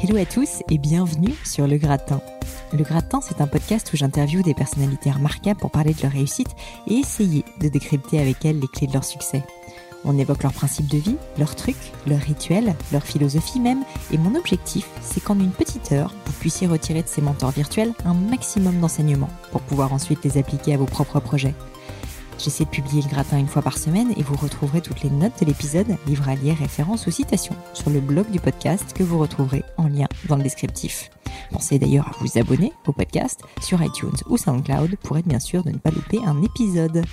Hello à tous et bienvenue sur Le Gratin. Le Gratin, c'est un podcast où j'interviewe des personnalités remarquables pour parler de leur réussite et essayer de décrypter avec elles les clés de leur succès. On évoque leurs principes de vie, leurs trucs, leurs rituels, leur philosophie même, et mon objectif, c'est qu'en une petite heure, vous puissiez retirer de ces mentors virtuels un maximum d'enseignements pour pouvoir ensuite les appliquer à vos propres projets. J'essaie de publier le gratin une fois par semaine et vous retrouverez toutes les notes de l'épisode, livres à références ou citations sur le blog du podcast que vous retrouverez en lien dans le descriptif. Pensez d'ailleurs à vous abonner au podcast sur iTunes ou SoundCloud pour être bien sûr de ne pas louper un épisode.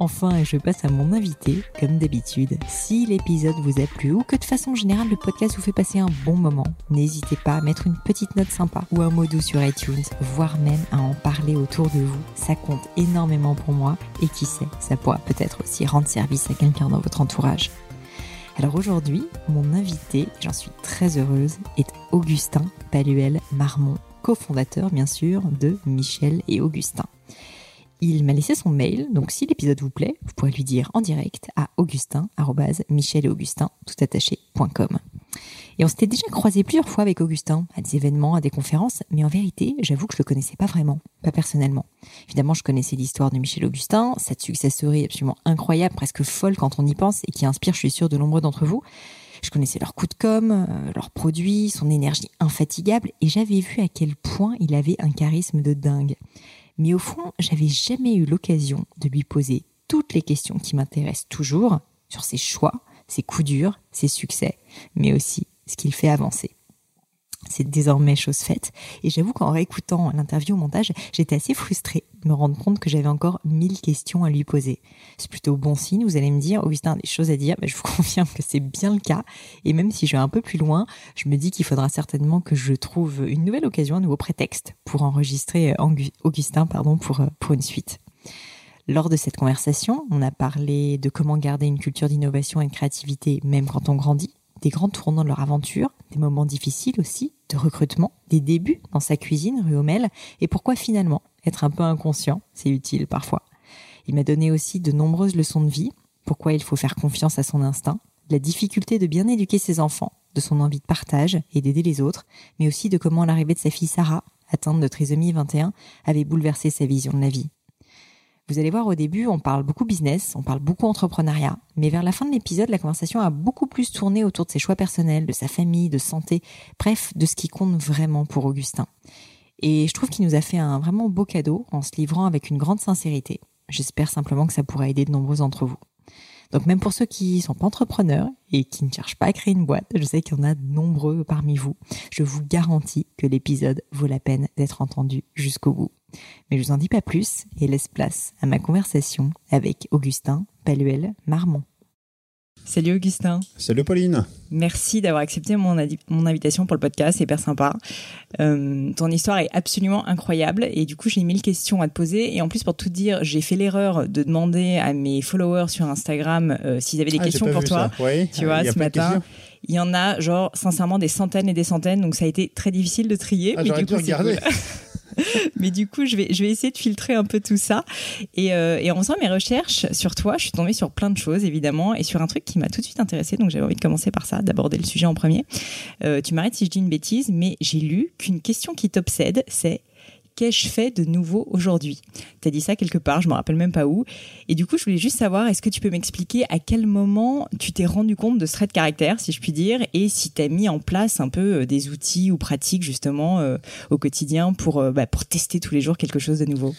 Enfin, je passe à mon invité, comme d'habitude. Si l'épisode vous a plu ou que de façon générale le podcast vous fait passer un bon moment, n'hésitez pas à mettre une petite note sympa ou un mot doux sur iTunes, voire même à en parler autour de vous. Ça compte énormément pour moi et qui sait, ça pourra peut-être aussi rendre service à quelqu'un dans votre entourage. Alors aujourd'hui, mon invité, j'en suis très heureuse, est Augustin Paluel Marmont, cofondateur bien sûr de Michel et Augustin. Il m'a laissé son mail, donc si l'épisode vous plaît, vous pourrez lui dire en direct à augustin, michel et augustin, tout attaché.com. Et on s'était déjà croisé plusieurs fois avec Augustin, à des événements, à des conférences, mais en vérité, j'avoue que je le connaissais pas vraiment, pas personnellement. Évidemment, je connaissais l'histoire de Michel Augustin, cette successerie absolument incroyable, presque folle quand on y pense, et qui inspire, je suis sûre, de nombreux d'entre vous. Je connaissais leur coup de com, euh, leurs produits, son énergie infatigable, et j'avais vu à quel point il avait un charisme de dingue. Mais au fond, j'avais jamais eu l'occasion de lui poser toutes les questions qui m'intéressent toujours sur ses choix, ses coups durs, ses succès, mais aussi ce qu'il fait avancer. C'est désormais chose faite. Et j'avoue qu'en réécoutant l'interview au montage, j'étais assez frustrée de me rendre compte que j'avais encore mille questions à lui poser. C'est plutôt bon signe. Vous allez me dire, Augustin a des choses à dire. mais je vous confirme que c'est bien le cas. Et même si je vais un peu plus loin, je me dis qu'il faudra certainement que je trouve une nouvelle occasion, un nouveau prétexte pour enregistrer Augustin, pardon, pour, pour une suite. Lors de cette conversation, on a parlé de comment garder une culture d'innovation et de créativité même quand on grandit, des grands tournants de leur aventure, des moments difficiles aussi, de recrutement, des débuts dans sa cuisine rue Homel, et pourquoi finalement être un peu inconscient, c'est utile parfois. Il m'a donné aussi de nombreuses leçons de vie, pourquoi il faut faire confiance à son instinct, la difficulté de bien éduquer ses enfants, de son envie de partage et d'aider les autres, mais aussi de comment l'arrivée de sa fille Sarah, atteinte de trisomie 21, avait bouleversé sa vision de la vie. Vous allez voir au début, on parle beaucoup business, on parle beaucoup entrepreneuriat, mais vers la fin de l'épisode, la conversation a beaucoup plus tourné autour de ses choix personnels, de sa famille, de santé, bref, de ce qui compte vraiment pour Augustin. Et je trouve qu'il nous a fait un vraiment beau cadeau en se livrant avec une grande sincérité. J'espère simplement que ça pourra aider de nombreux d'entre vous. Donc même pour ceux qui sont pas entrepreneurs et qui ne cherchent pas à créer une boîte, je sais qu'il y en a de nombreux parmi vous. Je vous garantis que l'épisode vaut la peine d'être entendu jusqu'au bout. Mais je vous en dis pas plus et laisse place à ma conversation avec Augustin Paluel Marmont. Salut Augustin. Salut Pauline. Merci d'avoir accepté mon, mon, invitation pour le podcast, c'est hyper sympa. Euh, ton histoire est absolument incroyable et du coup j'ai mille questions à te poser et en plus pour tout dire j'ai fait l'erreur de demander à mes followers sur Instagram euh, s'ils avaient des ah, questions pour toi. Tu vois, ce matin. Il y en a genre sincèrement des centaines et des centaines donc ça a été très difficile de trier. Ah, mais du coup, regarder. mais du coup, je vais, essayer de filtrer un peu tout ça. Et, euh, et en faisant mes recherches sur toi, je suis tombée sur plein de choses, évidemment, et sur un truc qui m'a tout de suite intéressée. Donc, j'avais envie de commencer par ça, d'aborder le sujet en premier. Euh, tu m'arrêtes si je dis une bêtise, mais j'ai lu qu'une question qui t'obsède, c'est qu'ai-je fait de nouveau aujourd'hui? Tu as dit ça quelque part, je me rappelle même pas où. Et du coup, je voulais juste savoir, est-ce que tu peux m'expliquer à quel moment tu t'es rendu compte de ce trait de caractère, si je puis dire, et si tu as mis en place un peu euh, des outils ou pratiques justement euh, au quotidien pour, euh, bah, pour tester tous les jours quelque chose de nouveau?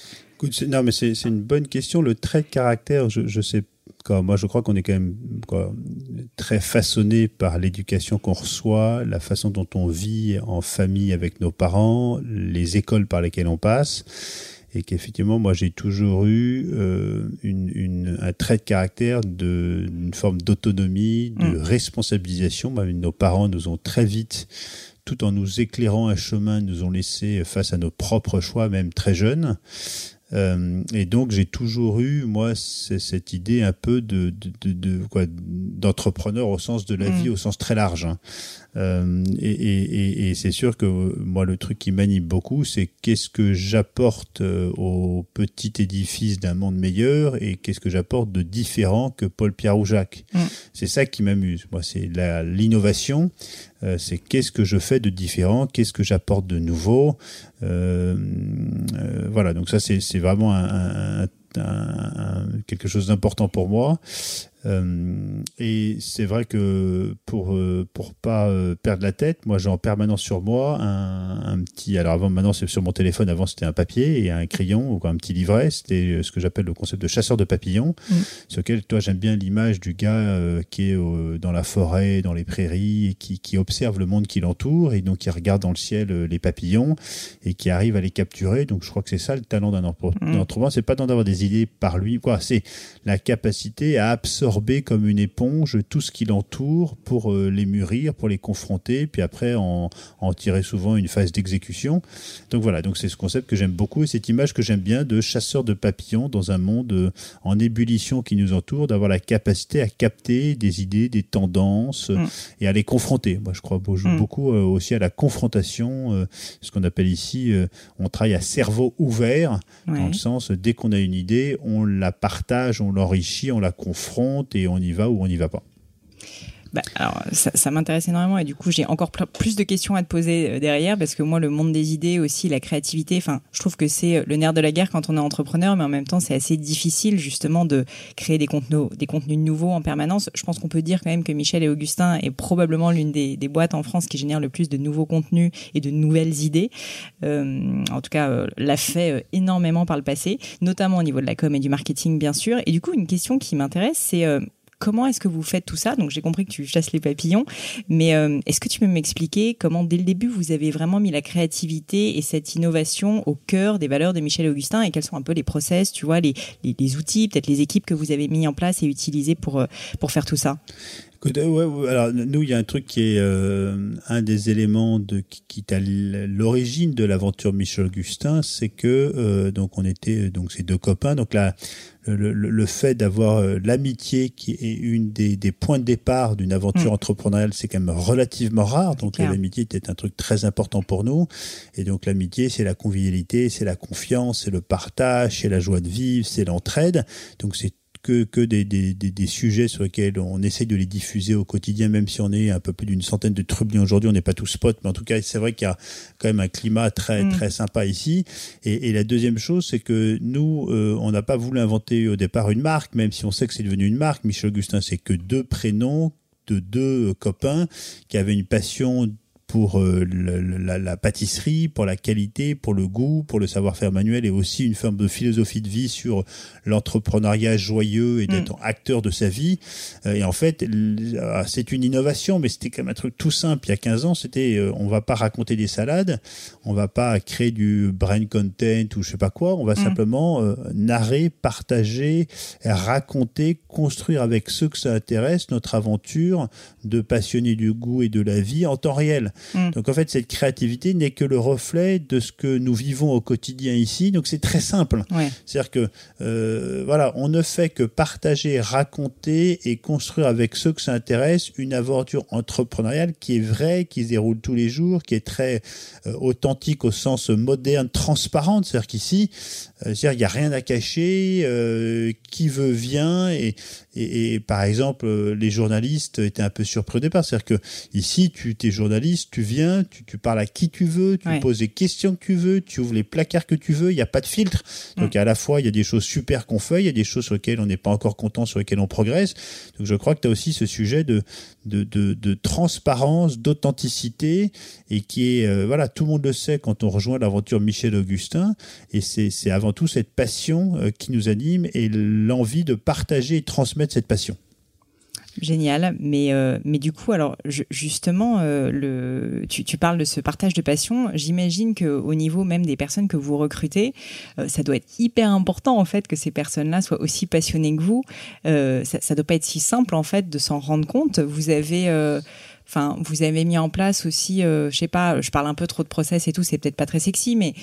Non, mais c'est une bonne question. Le trait de caractère, je, je sais moi, je crois qu'on est quand même très façonné par l'éducation qu'on reçoit, la façon dont on vit en famille avec nos parents, les écoles par lesquelles on passe, et qu'effectivement, moi, j'ai toujours eu euh, une, un trait de caractère de une forme d'autonomie, de mm. responsabilisation. nos parents nous ont très vite tout en nous éclairant un chemin, nous ont laissé face à nos propres choix, même très jeunes. Euh, et donc j'ai toujours eu moi cette idée un peu de, de, de, quoi d'entrepreneur au sens de la mm. vie au sens très large. Hein. Euh, et, et, et c'est sûr que moi le truc qui m'anime beaucoup c'est qu'est-ce que j'apporte euh, au petit édifice d'un monde meilleur et qu'est-ce que j'apporte de différent que Paul Pierre ou Jacques. Mm. C'est ça qui m'amuse. Moi c'est l'innovation. Euh, c'est qu'est-ce que je fais de différent, qu'est-ce que j'apporte de nouveau. Euh, euh, voilà, donc ça c'est vraiment un, quelque chose d'important pour moi. Euh, et c'est vrai que pour euh, pour pas euh, perdre la tête, moi j'ai en permanence sur moi un, un petit. Alors avant, maintenant c'est sur mon téléphone. Avant c'était un papier et un crayon ou un petit livret. C'était ce que j'appelle le concept de chasseur de papillons, mm. sur lequel toi j'aime bien l'image du gars qui est dans la forêt, dans les prairies, et qui, qui observe le monde qui l'entoure et donc qui regarde dans le ciel les papillons et qui arrive à les capturer. Donc je crois que c'est ça le talent d'un entrepreneur. Mm. C'est pas d'avoir des idées par lui, quoi. C'est la capacité à absorber comme une éponge tout ce qui l'entoure pour euh, les mûrir, pour les confronter, puis après en, en tirer souvent une phase d'exécution. Donc voilà, donc c'est ce concept que j'aime beaucoup et cette image que j'aime bien de chasseur de papillons dans un monde euh, en ébullition qui nous entoure, d'avoir la capacité à capter des idées, des tendances mm. et à les confronter. Moi, je crois mm. beaucoup euh, aussi à la confrontation, ce qu'on appelle ici, on travaille à cerveau ouvert, dans le sens, dès qu'on a une idée, on la partage, on l'enrichit, on la confronte et on y va ou on n'y va pas. Bah, alors, ça, ça m'intéresse énormément et du coup, j'ai encore plus de questions à te poser euh, derrière parce que moi, le monde des idées aussi, la créativité, enfin, je trouve que c'est euh, le nerf de la guerre quand on est entrepreneur, mais en même temps, c'est assez difficile justement de créer des contenus, des contenus nouveaux en permanence. Je pense qu'on peut dire quand même que Michel et Augustin est probablement l'une des, des, boîtes en France qui génère le plus de nouveaux contenus et de nouvelles idées. Euh, en tout cas, euh, l'a fait énormément par le passé, notamment au niveau de la com et du marketing, bien sûr. Et du coup, une question qui m'intéresse, c'est comment est-ce que vous faites tout ça? Donc j'ai compris que tu chasses les papillons, mais euh, est-ce que tu peux m'expliquer comment dès le début vous avez vraiment mis la créativité et cette innovation au cœur des valeurs de Michel Augustin et quels sont un peu les process, tu vois, les, les, outils, peut-être les équipes que vous avez mis en place et utilisées pour, euh, pour faire tout ça? Euh, alors nous, il y a un truc qui est un des éléments de qui, est à l'origine de l'aventure Michel Augustin, c'est que donc on était donc ces deux copains. Donc là, le, le, fait d'avoir euh, l'amitié qui est une des, des, points de départ d'une aventure mm. entrepreneuriale, c'est quand même relativement rare. Donc l'amitié était un truc très important pour nous. Et donc l'amitié, c'est la convivialité, c'est la confiance, c'est le partage, c'est la joie de vivre, c'est l'entraide. Donc c'est que, que des, des, des, sujets sur lesquels on essaye de les diffuser au quotidien, même si on est un peu plus d'une centaine de trublions aujourd'hui, on n'est pas tous spots, mais en tout cas, c'est vrai qu'il y a quand même un climat très, mm. très sympa ici. Et, et, la deuxième chose, c'est que nous, euh, on n'a pas voulu inventer au départ une marque, même si on sait que c'est devenu une marque. Michel Augustin, c'est que deux prénoms de deux copains qui avaient une passion pour euh, la, la, pâtisserie, pour la qualité, pour le goût, pour le savoir-faire manuel et aussi une forme de philosophie de vie sur l'entrepreneuriat joyeux et d'être mm. acteur de sa vie. Euh, et en fait, ah, c'est une innovation, mais c'était quand même un truc tout simple. Il y a 15 ans, c'était euh, on va pas raconter des salades, on va pas créer du brain content ou je sais pas quoi, on va mm. simplement narrer, partager, raconter, construire avec ceux que ça intéresse notre aventure de passionner du goût et de la vie en temps réel. Mm. Donc en fait, cette créativité n'est que le reflet de ce que nous vivons au quotidien ici. Donc c'est très simple. C'est-à-dire que euh, voilà, on ne fait que partager, raconter et construire avec ceux que ça intéresse une aventure entrepreneuriale qui est vraie, qui se déroule tous les jours, qui est très euh, authentique au sens moderne, transparente. C'est-à-dire qu'ici, euh, c'est-à-dire il n'y a rien à cacher, qui veut vient et, et, et, par exemple les journalistes étaient un peu surpris au départ. C'est-à-dire que ici, tu es journaliste, tu viens, tu, tu, parles à qui tu veux, tu poses les questions que tu veux, tu ouvres les placards que tu veux, il n'y a pas de filtre. Donc mm. à la fois, il y a des choses super qu'on fait, il y a des choses sur lesquelles on n'est pas encore content, sur lesquelles on progresse. Donc je crois que tu as aussi ce sujet de, de, de, transparence, d'authenticité, et qui est, euh, voilà, tout le monde le sait quand on rejoint l'aventure Michel Augustin, et c'est avant tout cette passion euh, qui nous anime et l'envie de partager et transmettre cette passion. Génial, mais euh, mais du coup alors justement euh, le tu, tu, parles de ce partage de passion. J'imagine que au niveau même des personnes que vous recrutez, euh, ça doit être hyper important en fait que ces personnes-là soient aussi passionnées que vous. ça, ça doit pas être si simple en fait de s'en rendre compte. Vous avez enfin vous avez mis en place aussi, je sais pas, je parle un peu trop de process et tout, c'est peut-être pas très sexy, mais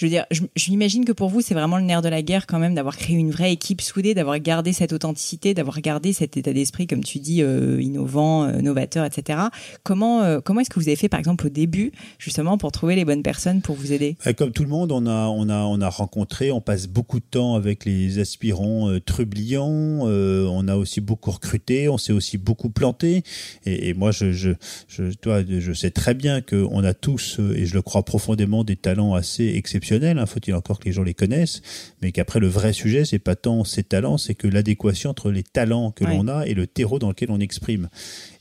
Je veux dire, j'imagine que pour vous, c'est vraiment le nerf de la guerre quand même d'avoir créé une vraie équipe soudée, d'avoir gardé cette authenticité, d'avoir gardé cet état d'esprit, comme tu dis, euh, innovant, euh, novateur, etc. Comment, euh, comment est-ce que vous avez fait, par exemple, au début, justement, pour trouver les bonnes personnes pour vous aider? Comme tout le monde, on a, on, a, on a rencontré, on passe beaucoup de temps avec les aspirants trublions, on a aussi beaucoup recruté, on s'est aussi beaucoup planté. Et, moi, je, je, je, toi, je sais très bien qu'on a tous, et je le crois profondément, des talents assez exceptionnels. Hein, Faut-il encore que les gens les connaissent, mais qu'après le vrai sujet, c'est pas tant ces talents, c'est que l'adéquation entre les talents que l'on a et le terreau dans lequel on exprime.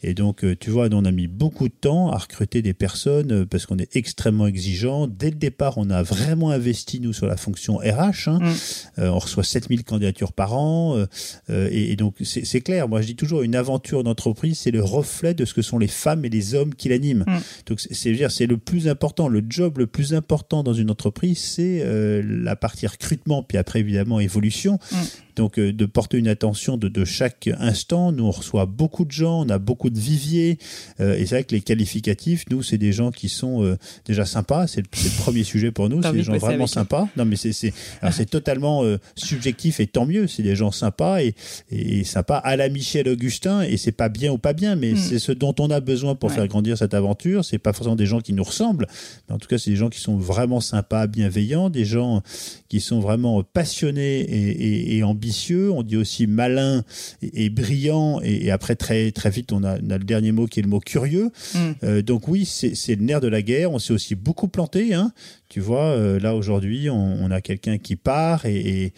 Et donc, euh, tu vois, on a mis beaucoup de temps à recruter des personnes euh, parce qu'on est extrêmement exigeant. Dès le départ, on a vraiment investi, nous, sur la fonction RH. Hein. Mm. Euh, on reçoit 7000 candidatures par an. et, donc, c'est clair. Moi, je dis toujours, une aventure d'entreprise, c'est le reflet de ce que sont les femmes et les hommes qui l'animent. Mm. Donc, c'est le plus important. Le job le plus important dans une entreprise, c'est la partie recrutement, puis après, évidemment, évolution. Mm donc euh, de porter une attention de, chaque instant. Nous, on reçoit beaucoup de gens, on a beaucoup de viviers, euh, et c'est vrai que les qualificatifs, nous, c'est des gens qui sont euh, déjà sympas. C'est le, premier sujet pour nous, c'est des gens vraiment sympas. Non, mais c'est totalement subjectif et tant mieux. C'est des gens sympas et, et, sympas à la Michel Augustin, et c'est pas bien ou pas bien, mais hmm. c'est ce dont on a besoin pour faire grandir cette aventure. C'est pas forcément des gens qui nous ressemblent, mais en tout cas, c'est des gens qui sont vraiment sympas, bienveillants, des gens qui sont vraiment passionnés et, et ambitieux on dit aussi malin et, brillant, et, après très très vite on a, le dernier mot qui est le mot curieux. Mm. Euh, donc oui, c'est le nerf de la guerre. On s'est aussi beaucoup planté. Hein. Tu vois, euh, là aujourd'hui, on, a quelqu'un qui part et,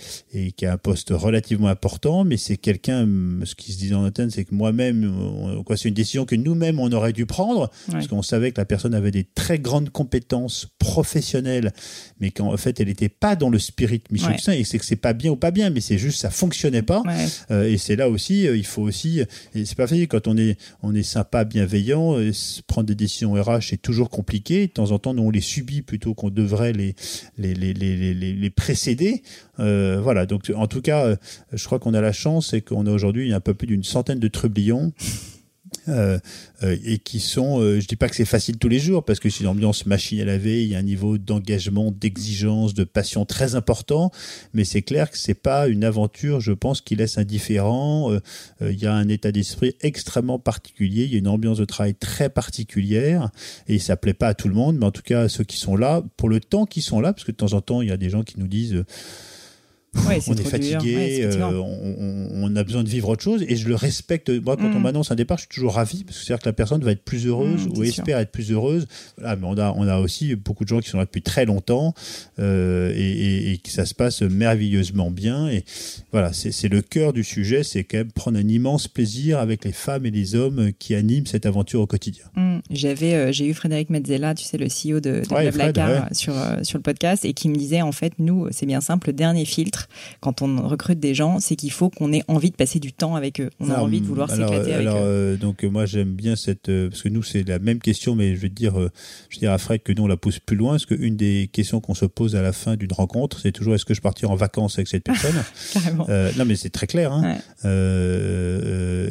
qui a un poste relativement important, mais c'est quelqu'un, ce qui se dit en interne, c'est que moi-même, quoi, c'est une décision que nous-mêmes on aurait dû prendre, parce qu'on savait que la personne avait des très grandes compétences professionnelles, mais qu'en fait, elle n'était pas dans le spirit Michel ouais. et c'est que c'est pas bien ou pas bien, mais c'est juste ça fonctionnait pas. Euh, et c'est là aussi, euh, il faut aussi, et c'est pas facile quand on est, on est sympa, bienveillant, prendre des décisions RH c'est toujours compliqué. De temps en temps, nous on les subit plutôt qu'on devrait les, les, les, les, les précéder. Euh, voilà, donc en tout cas, euh, je crois qu'on a la chance et qu'on a aujourd'hui un peu plus d'une centaine de trublions. Euh, euh, et qui sont, euh, je dis pas que c'est facile tous les jours parce que c'est une ambiance machine à laver, il y a un niveau d'engagement, d'exigence, de passion très important, mais c'est clair que c'est pas une aventure, je pense, qui laisse indifférent. il y a un état d'esprit extrêmement particulier, il y a une ambiance de travail très particulière et ça plaît pas à tout le monde, mais en tout cas ceux qui sont là, pour le temps qu'ils sont là, parce que de temps en temps il y a des gens qui nous disent on est fatigué, euh, on, a besoin de vivre autre chose et je le respecte. Moi, quand on mm. m'annonce un départ, je suis toujours ravi parce que c'est-à-dire que la personne va être plus heureuse mm, ou espère être plus heureuse. Voilà, mais on a, on a aussi beaucoup de gens qui sont là depuis très longtemps euh, et, que ça se passe merveilleusement bien. Et voilà, c'est le cœur du sujet, c'est quand même prendre un immense plaisir avec les femmes et les hommes qui animent cette aventure au quotidien. Mm. J'avais, euh, j'ai eu Frédéric Mezzella, tu sais, le CEO de, de sur, sur le podcast et qui me disait en fait, nous, c'est bien simple, le dernier filtre quand on recrute des gens, c'est qu'il faut qu'on ait envie de passer du temps avec eux. On a envie de vouloir s'éclater avec eux. Euh, donc moi j'aime bien cette euh, parce que nous c'est la même question, mais je vais dire, euh, je vais dire à Fred que nous on la pose plus loin, parce qu'une des questions qu'on se pose à la fin d'une rencontre, c'est toujours est-ce que je partir en vacances avec cette personne Non mais c'est très clair. Hein.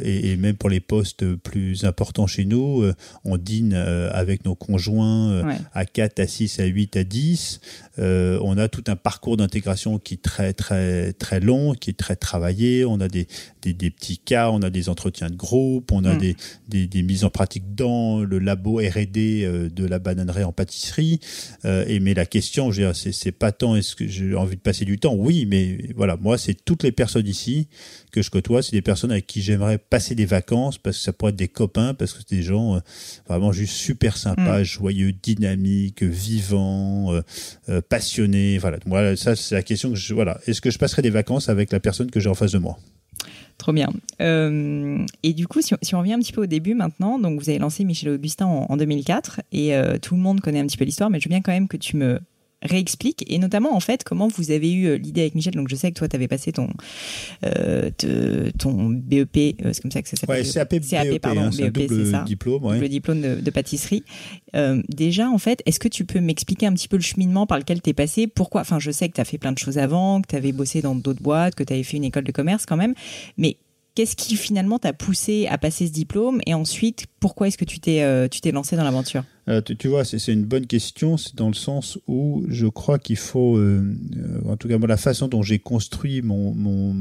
Et, même pour les postes plus importants chez nous, on dîne avec nos conjoints à 4, à 6, à 8, à 10. On a tout un parcours d'intégration qui est très très très long, qui est très travaillé. On a des, des, des petits cas, on a des entretiens de groupe, on a mm. des, des, des, mises en pratique dans le labo R&D euh, de la bananerie en pâtisserie. Euh, et mais la question, c'est pas tant est-ce que j'ai envie de passer du temps? Oui, mais voilà, moi c'est toutes les personnes ici que je côtoie, c'est des personnes avec qui j'aimerais passer des vacances parce que ça pourrait être des copains, parce que c'est des gens euh, vraiment juste super sympas, mm. joyeux, dynamiques, vivants, passionnés. Voilà, voilà ça c'est la question que je voilà. Est-ce que je passerai des vacances avec la personne que j'ai en face de moi? Trop bien. Euh, et du coup, si on, revient un petit peu au début maintenant, donc vous avez lancé Michel Augustin en, 2004 et euh, tout le monde connaît un petit peu l'histoire, mais je veux bien quand même que tu me réexplique et notamment en fait comment vous avez eu euh, l'idée avec Michel. Donc je sais que toi tu avais passé ton euh, ton BEP euh, c'est comme ça que ça s'appelle. Ouais, CAP, CAP pardon hein, BEP c'est ça. diplôme ouais. le diplôme de, de pâtisserie. Euh, déjà en fait est-ce que tu peux m'expliquer un petit peu le cheminement par lequel tu es passé? Pourquoi? Enfin je sais que tu as fait plein de choses avant que tu avais bossé dans d'autres boîtes que tu avais fait une école de commerce quand même. Mais qu'est-ce qui finalement t'a poussé à passer ce diplôme et ensuite pourquoi est-ce que tu t'es euh, tu t'es lancé dans l'aventure? Euh, tu, vois, c'est une bonne question. C'est dans le sens où je crois qu'il faut, euh, en tout cas, moi, la façon dont j'ai construit mon mon,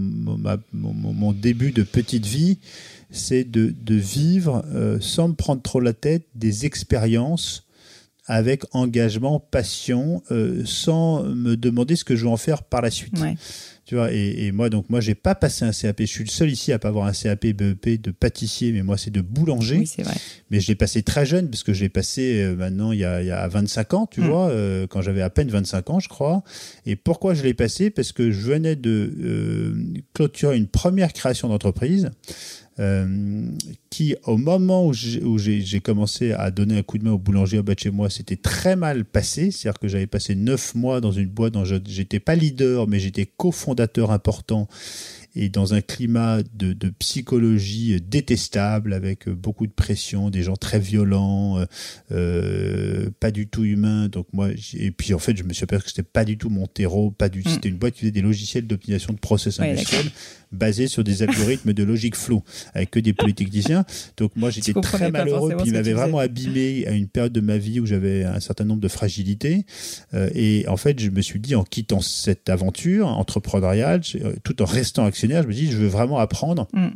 mon, début de petite vie, c'est de, de, vivre sans me prendre trop la tête des expériences avec engagement, passion, sans me demander ce que je vais en faire par la suite. Ouais et, moi, donc, moi, j'ai pas passé un CAP. Je suis le seul ici à pas avoir un CAP BEP de pâtissier, mais moi, c'est de boulanger. Oui, c'est vrai. Mais je l'ai passé très jeune, parce que je l'ai passé euh, maintenant il y, a, il y a 25 ans, tu mm. vois, euh, quand j'avais à peine 25 ans, je crois. Et pourquoi je l'ai passé? Parce que je venais de euh, clôturer une première création d'entreprise. Euh, qui, au moment où j'ai commencé à donner un coup de main au boulanger au bas de chez moi, c'était très mal passé. C'est-à-dire que j'avais passé neuf mois dans une boîte dont j'étais pas leader, mais j'étais cofondateur important et dans un climat de, de, psychologie détestable, avec beaucoup de pression, des gens très violents, euh, euh pas du tout humains. Donc moi, et puis en fait, je me suis aperçu que c'était pas du tout mon terreau, pas du. Mm. C'était une boîte qui faisait des logiciels d'optimisation de process industriel basés sur des algorithmes de logique flow, avec que des polytechniciens. Donc moi, j'étais très malheureux, puis il m'avait vraiment abîmé à une période de ma vie où j'avais un certain nombre de fragilités. Euh, et en fait, je me suis dit, en quittant cette aventure entrepreneuriale, euh, tout en restant actionnaire je me dis, je veux vraiment apprendre. Mm.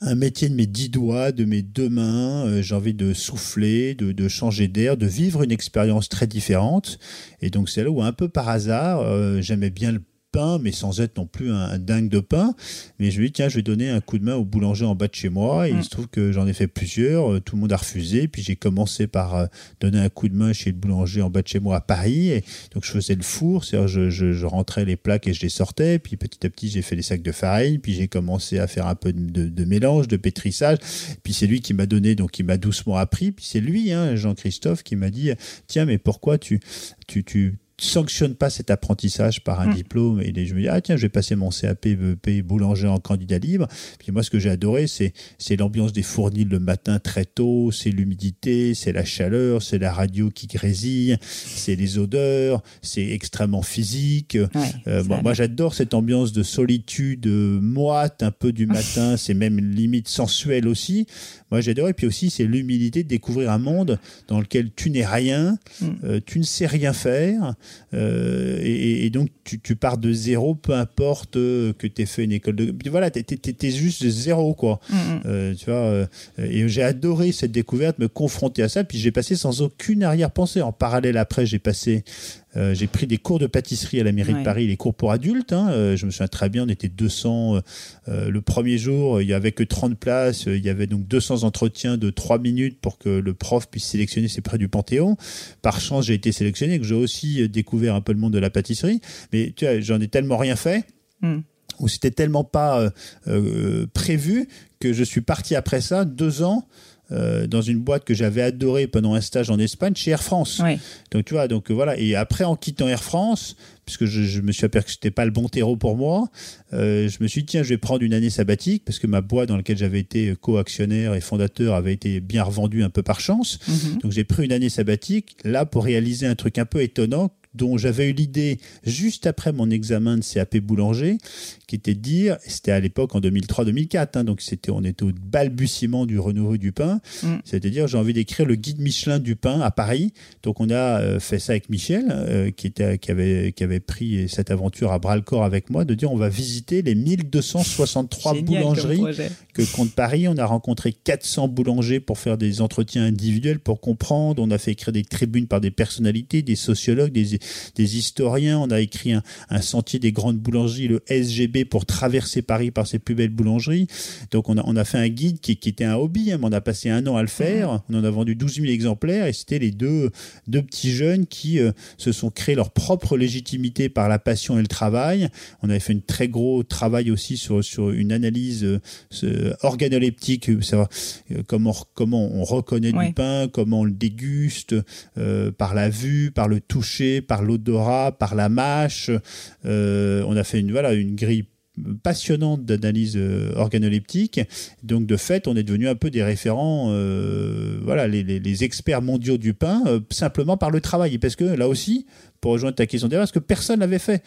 Un métier de mes dix doigts, de mes deux mains, euh, j'ai envie de souffler, de, changer d'air, de vivre une expérience très différente. Et donc c'est là où un peu par hasard, euh, j'aimais bien le pain, mais sans être non plus un, dingue de pain. Mais je me dis, tiens, je vais donner un coup de main au boulanger en bas de chez moi. Et il mm. se trouve que j'en ai fait plusieurs. Euh, tout le monde a refusé. Puis j'ai commencé par euh, donner un coup de main chez le boulanger en bas de chez moi à Paris. Et donc je faisais le four, c'est-à-dire je, je, rentrais les plaques et je les sortais. Puis petit à petit, j'ai fait des sacs de farine. Puis j'ai commencé à faire un peu de, mélange, de pétrissage. Puis c'est lui qui m'a donné, donc il m'a doucement appris. Puis c'est lui, hein, Jean-Christophe, qui m'a dit, tiens, mais pourquoi tu, tu, tu sanctionne pas cet apprentissage par un hmm. diplôme et je me dis ah tiens je vais passer mon CAP VEP boulanger en candidat libre. Puis moi ce que j'ai adoré c'est c'est l'ambiance des fournils le matin très tôt c'est l'humidité c'est la chaleur c'est la radio qui grésille c'est les odeurs c'est extrêmement physique. Euh, moi j'adore cette ambiance de solitude moite un peu du matin c'est même limite sensuel aussi. Moi j'adore et puis aussi c'est l'humilité de découvrir un monde dans lequel tu n'es rien hmm. euh, tu ne sais rien faire euh, et, donc tu, tu, pars de zéro, peu importe euh, que tu aies fait une école de... Voilà, tu es, juste de zéro, quoi. Mm, mm. Euh, tu vois, et j'ai adoré cette découverte, me confronter à ça, puis j'ai passé sans aucune arrière-pensée. En parallèle, après, j'ai passé euh, j'ai pris des cours de pâtisserie à la mairie de Paris, les cours pour adultes. Hein. Euh, je me souviens très bien, on était 200. Euh, le premier jour, il y avait que 30 places. Il y avait donc 200 entretiens de 3 minutes pour que le prof puisse sélectionner ses prêts du Panthéon. Par chance, j'ai été sélectionné, que j'ai aussi découvert un peu le monde de la pâtisserie. Mais tu vois, j'en ai tellement rien fait. Hmm. ou c'était tellement pas prévu que je suis parti après ça deux ans euh, dans une boîte que j'avais adorée pendant un stage en Espagne chez Air France. Donc tu vois, donc voilà. Et après en quittant Air France, puisque je, je me suis aperçu que c'était pas le bon terreau pour moi, euh, je me suis dit tiens, je vais prendre une année sabbatique parce que ma boîte dans laquelle j'avais été co-actionnaire et fondateur avait été bien revendue un peu par chance. Mhm. Donc j'ai pris une année sabbatique là pour réaliser un truc un peu étonnant dont j'avais eu l'idée juste après mon examen de CAP boulanger, qui était de dire, c'était à l'époque en 2003-2004, hein, donc c'était, on était au balbutiement du renouveau du pain, mm. c'est-à-dire j'ai envie d'écrire le guide Michelin du pain à Paris. Donc on a euh, fait ça avec Michel, euh, qui, était, qui, avait, qui avait pris cette aventure à bras le corps avec moi, de dire on va visiter les 1263 boulangeries que compte Paris. On a rencontré 400 boulangers pour faire des entretiens individuels pour comprendre. On a fait écrire des tribunes par des personnalités, des sociologues, des, des historiens. On a écrit un, un sentier des grandes boulangeries, le SGB pour traverser Paris par ses plus belles boulangeries. Donc on a, on a fait un guide qui, qui était un hobby, hein, on a passé un an à le faire, mmh. on en a vendu 12 000 exemplaires et c'était les deux, deux petits jeunes qui euh, se sont créés leur propre légitimité par la passion et le travail. On avait fait un très gros travail aussi sur, sur une analyse euh, organoleptique, euh, savoir comment, comment on reconnaît du pain, comment on le déguste, par la vue, par le toucher, par l'odorat, par la mâche. on a fait une, voilà, une grille passionnante d'analyse euh, organoleptique. Donc de fait, on est devenu un peu des référents, euh, voilà, les, experts mondiaux du pain, euh, simplement par le travail. parce que là aussi, pour rejoindre ta question derrière, parce que personne l'avait fait?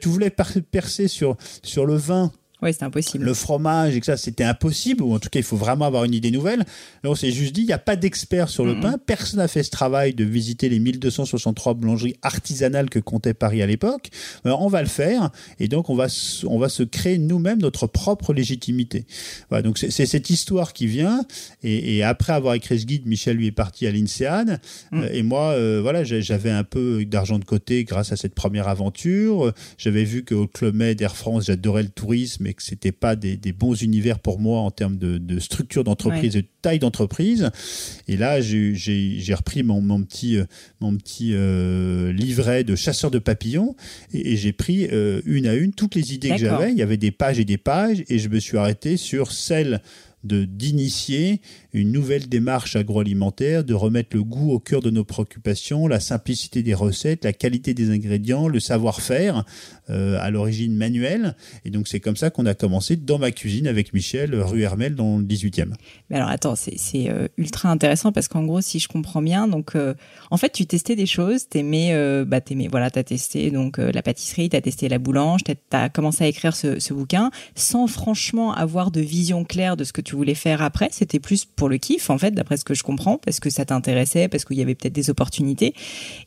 Tu, voulais percer sur, sur le vin Ouais, c'était impossible. Le fromage et que ça, c'était impossible, ou en tout cas, il faut vraiment avoir une idée nouvelle. Là, on s'est juste dit, il n'y a pas d'expert sur le pain. Personne n'a fait ce travail de visiter les 1263 boulangeries artisanales que comptait Paris à l'époque. Alors, on va le faire, et donc on va, on va se créer nous-mêmes notre propre légitimité. Voilà, donc c'est cette histoire qui vient, et, et, après avoir écrit ce guide, Michel lui est parti à l'INSEAD, mm. euh, et moi, euh, voilà, j'avais un peu d'argent de côté grâce à cette première aventure. J'avais vu qu'au Club Med, Air France, j'adorais le tourisme mais que c'était pas des, bons univers pour moi en termes de, structure d'entreprise, de taille d'entreprise. Et là, j'ai repris mon, mon, petit, mon petit euh, livret de chasseur de papillons et, j'ai pris euh, une à une toutes les idées que j'avais. Il y avait des pages et des pages et je me suis arrêté sur celle de d'initier une nouvelle démarche agroalimentaire, de remettre le goût au cœur de nos préoccupations, la simplicité des recettes, la qualité des ingrédients, le savoir-faire, euh, à l'origine manuelle. Et donc c'est comme ça qu'on a commencé dans ma cuisine avec Michel, rue Hermel, dans le 18e. Mais alors attends, c'est euh, ultra intéressant parce qu'en gros, si je comprends bien, donc euh, en fait, tu testais des choses, t'aimais, bah t'aimais, voilà, t'as testé donc la pâtisserie, t'as testé la boulange, t'as as commencé à écrire ce, ce bouquin sans franchement avoir de vision claire de ce que tu voulais faire après. C'était plus pour le kiff, en fait, d'après ce que je comprends, parce que ça t'intéressait, parce qu'il y avait peut-être des opportunités.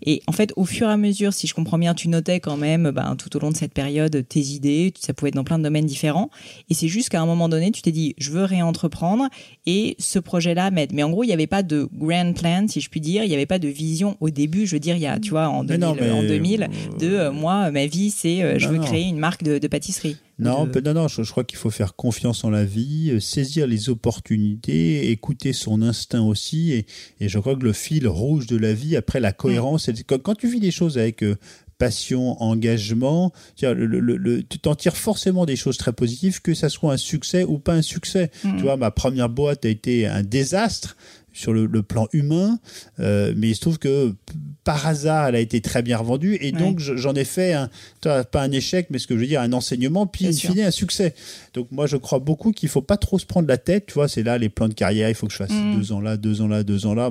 Et en fait, au fur et à mesure, si je comprends bien, tu notais quand même, ben, tout au long de cette période, tes idées, ça pouvait être dans plein de domaines différents. Et c'est juste qu'à un moment donné, tu t'es dit, je veux réentreprendre et ce projet-là m'aide. Mais en gros, il n'y avait pas de grand plan, si je puis dire. Il n'y avait pas de vision au début. Je veux dire, il y a, tu vois, en 2000, en 2000 de euh, moi, ma vie, c'est euh, je veux créer une marque de pâtisserie. Non, non, non, je, crois qu'il faut faire confiance en la vie, euh, saisir les opportunités, écouter son instinct aussi. Et, et je crois que le fil rouge de la vie, après la cohérence, c'est quand, quand, tu vis des choses avec euh, passion, engagement, tu t'en tires forcément des choses très positives, que ça soit un succès ou pas un succès. Mm. Tu vois, ma première boîte a été un désastre sur le, plan humain, euh, mais il se trouve que par hasard, elle a été très bien revendue et donc j'en ai fait un, pas un échec, mais ce que je veux dire, un enseignement, puis in fine un succès. Donc moi, je crois beaucoup qu'il faut pas trop se prendre la tête, tu vois, c'est là les plans de carrière, il faut que je fasse mm. deux ans là, deux ans là, deux ans là.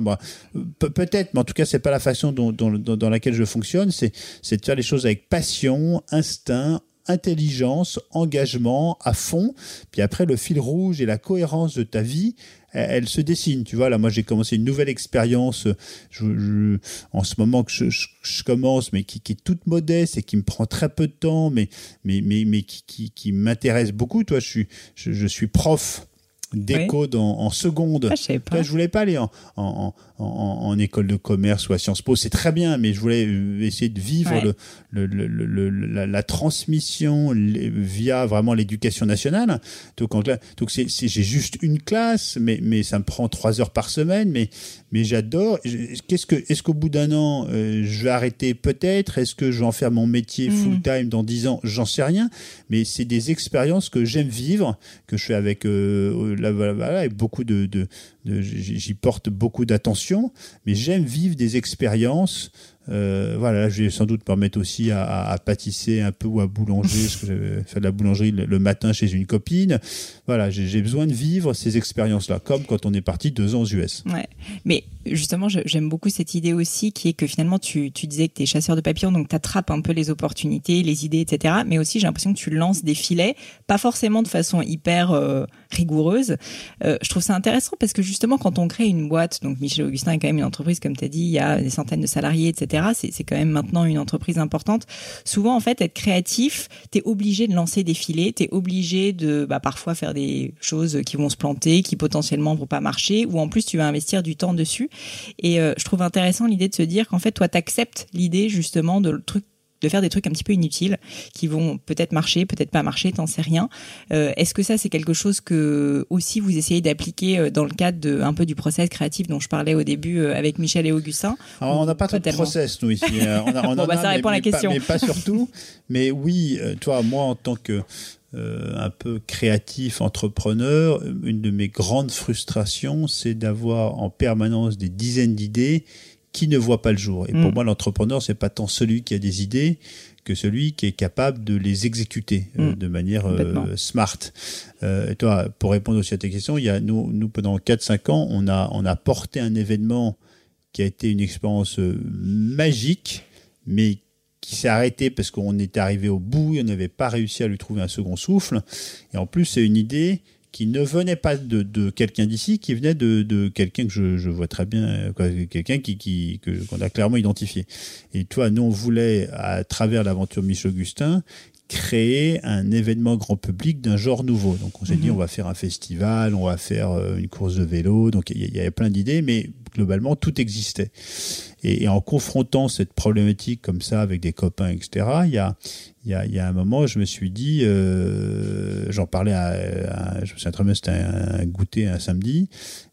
Peut-être, mais en tout cas, c'est pas la façon dont, dans laquelle je fonctionne. C'est de faire les choses avec passion, instinct, intelligence, engagement à fond. Puis après, le fil rouge et la cohérence de ta vie, elle, se dessine. Tu vois, là, moi, j'ai commencé une nouvelle expérience en ce moment que je, commence, mais qui, est toute modeste et qui me prend très peu de temps, mais, mais, mais, mais qui, qui, m'intéresse beaucoup. Toi, je suis, je suis prof d'éco en, seconde. Ah, je, je voulais pas aller en, en, en, école de commerce ou à Sciences Po, c'est très bien, mais je voulais euh, essayer de vivre le, le, le, la, transmission via vraiment l'éducation nationale. Donc, donc c'est, j'ai juste une classe, mais, mais ça me prend trois heures par semaine, mais, mais j'adore. Qu'est-ce que, est-ce qu'au bout d'un an, euh, je vais arrêter peut-être? Est-ce que je vais en faire mon métier mm. full-time dans dix ans? J'en sais rien, mais c'est des expériences que j'aime vivre, que je fais avec, euh, avec beaucoup de j'y porte beaucoup d'attention, mais j'aime vivre des expériences euh, voilà, je vais sans doute permettre aussi à, pâtisser un peu ou à boulanger, parce que j'avais fait de la boulangerie le, matin chez une copine. Voilà, j'ai besoin de vivre ces expériences-là, comme quand on est parti deux ans aux US. Mais justement, j'aime beaucoup cette idée aussi qui est que finalement, tu, tu disais que tu es chasseur de papillons, donc tu attrapes un peu les opportunités, les idées, etc. Mais aussi, j'ai l'impression que tu lances des filets, pas forcément de façon hyper euh, rigoureuse. Euh, je trouve ça intéressant parce que justement, quand on crée une boîte, donc Michel Augustin est quand même une entreprise, comme tu as dit, il y a des centaines de salariés, etc c'est quand même maintenant une entreprise importante. Souvent, en fait, être créatif, tu es obligé de lancer des filets, tu es obligé de bah, parfois faire des choses qui vont se planter, qui potentiellement vont pas marcher, ou en plus tu vas investir du temps dessus. Et euh, je trouve intéressant l'idée de se dire qu'en fait, toi, tu acceptes l'idée justement de le truc de faire des trucs un petit peu inutiles qui vont peut-être marcher, peut-être pas marcher, t'en sais rien. Euh, est-ce que ça c'est quelque chose que aussi vous essayez d'appliquer euh, dans le cadre de un peu du process créatif dont je parlais au début euh, avec Michel et Augustin Alors, On n'a pas trop de process nous ici. On a, on bon, bah, ça répond à la question. mais pas surtout. mais oui, toi, moi en tant que un peu créatif, entrepreneur, une de mes grandes frustrations, c'est d'avoir en permanence des dizaines d'idées qui ne voit pas le jour. Et pour mm. moi, l'entrepreneur, c'est pas tant celui qui a des idées que celui qui est capable de les exécuter euh, mm. de manière euh, smart. Euh, et toi, pour répondre aussi à tes questions, il y a, nous, nous pendant 4-5 ans, on a, on a porté un événement qui a été une expérience magique, mais qui s'est arrêté parce qu'on était arrivé au bout, et on n'avait pas réussi à lui trouver un second souffle. Et en plus, c'est une idée qui ne venait pas de, de quelqu'un d'ici, qui venait de, de quelqu'un que je, je, vois très bien, quelqu'un qui, qui, qu'on a clairement identifié. Et toi, nous, on voulait, à travers l'aventure Michel Augustin, créer un événement grand public d'un genre nouveau. Donc on s'est dit mhm. on va faire un festival, on va faire euh, une course de vélo. Donc il y, avait plein d'idées, mais globalement tout existait. Et, en confrontant cette problématique comme ça avec des copains, etc. Il y a y a, y a un moment, je me suis dit, euh, j'en parlais à, je me souviens très bien, c'était un, goûter un samedi,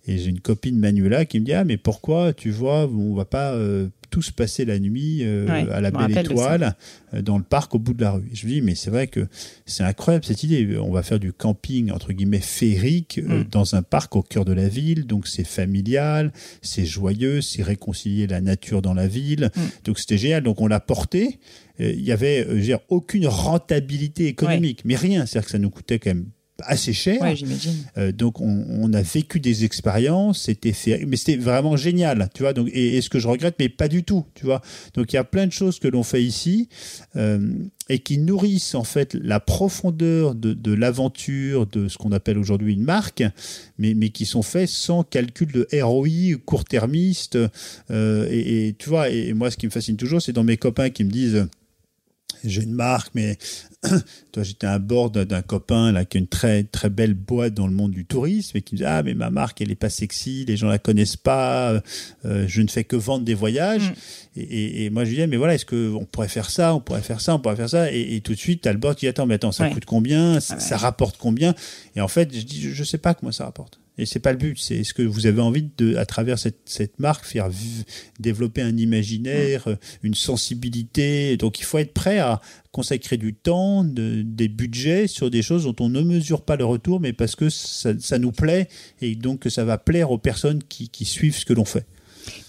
et j'ai une copine Manuela qui me dit ah mais pourquoi tu vois on va pas euh, tous passer la nuit euh, à la belle étoile euh, dans le parc au bout de la rue. je me dis, mais c'est vrai que c'est incroyable cette idée. On va faire du camping, entre guillemets, féerique euh, mm. dans un parc au cœur de la ville. Donc c'est familial, c'est joyeux, c'est réconcilier la nature dans la ville. Mm. Donc c'était génial. Donc on l'a porté. Il y avait, je dire, aucune rentabilité économique, mais rien. C'est-à-dire que ça nous coûtait quand même assez cher. Euh, donc on, a vécu des expériences, c'était mais c'était vraiment génial, tu vois. Donc et, ce que je regrette, mais pas du tout, tu vois. Donc il y a plein de choses que l'on fait ici euh, et qui nourrissent en fait la profondeur de, l'aventure de ce qu'on appelle aujourd'hui une marque, mais mais qui sont faits sans calcul de ROI court-termiste. Euh, et, et, tu vois, et moi ce qui me fascine toujours, c'est dans mes copains qui me disent j'ai une marque, mais toi, j'étais à bord d'un copain là qui a une très très belle boîte dans le monde du tourisme et qui me dit ah mais ma marque elle est pas sexy, les gens la connaissent pas, euh, je ne fais que vendre des voyages. Mm. Et, moi je lui dis mais voilà est-ce que on pourrait faire ça, on pourrait faire ça, on pourrait faire ça? Et, tout de suite t'as le bord qui dit attends mais attends ça coûte combien, ça, ça rapporte combien? Et en fait je dis je sais pas comment ça rapporte. Et c'est pas le but. C'est ce que vous avez envie de, à travers cette, cette marque, faire développer un imaginaire, mm. une sensibilité. Donc il faut être prêt à consacrer du temps, de, des budgets sur des choses dont on ne mesure pas le retour, mais parce que ça, ça nous plaît et donc que ça va plaire aux personnes qui, qui suivent ce que l'on fait.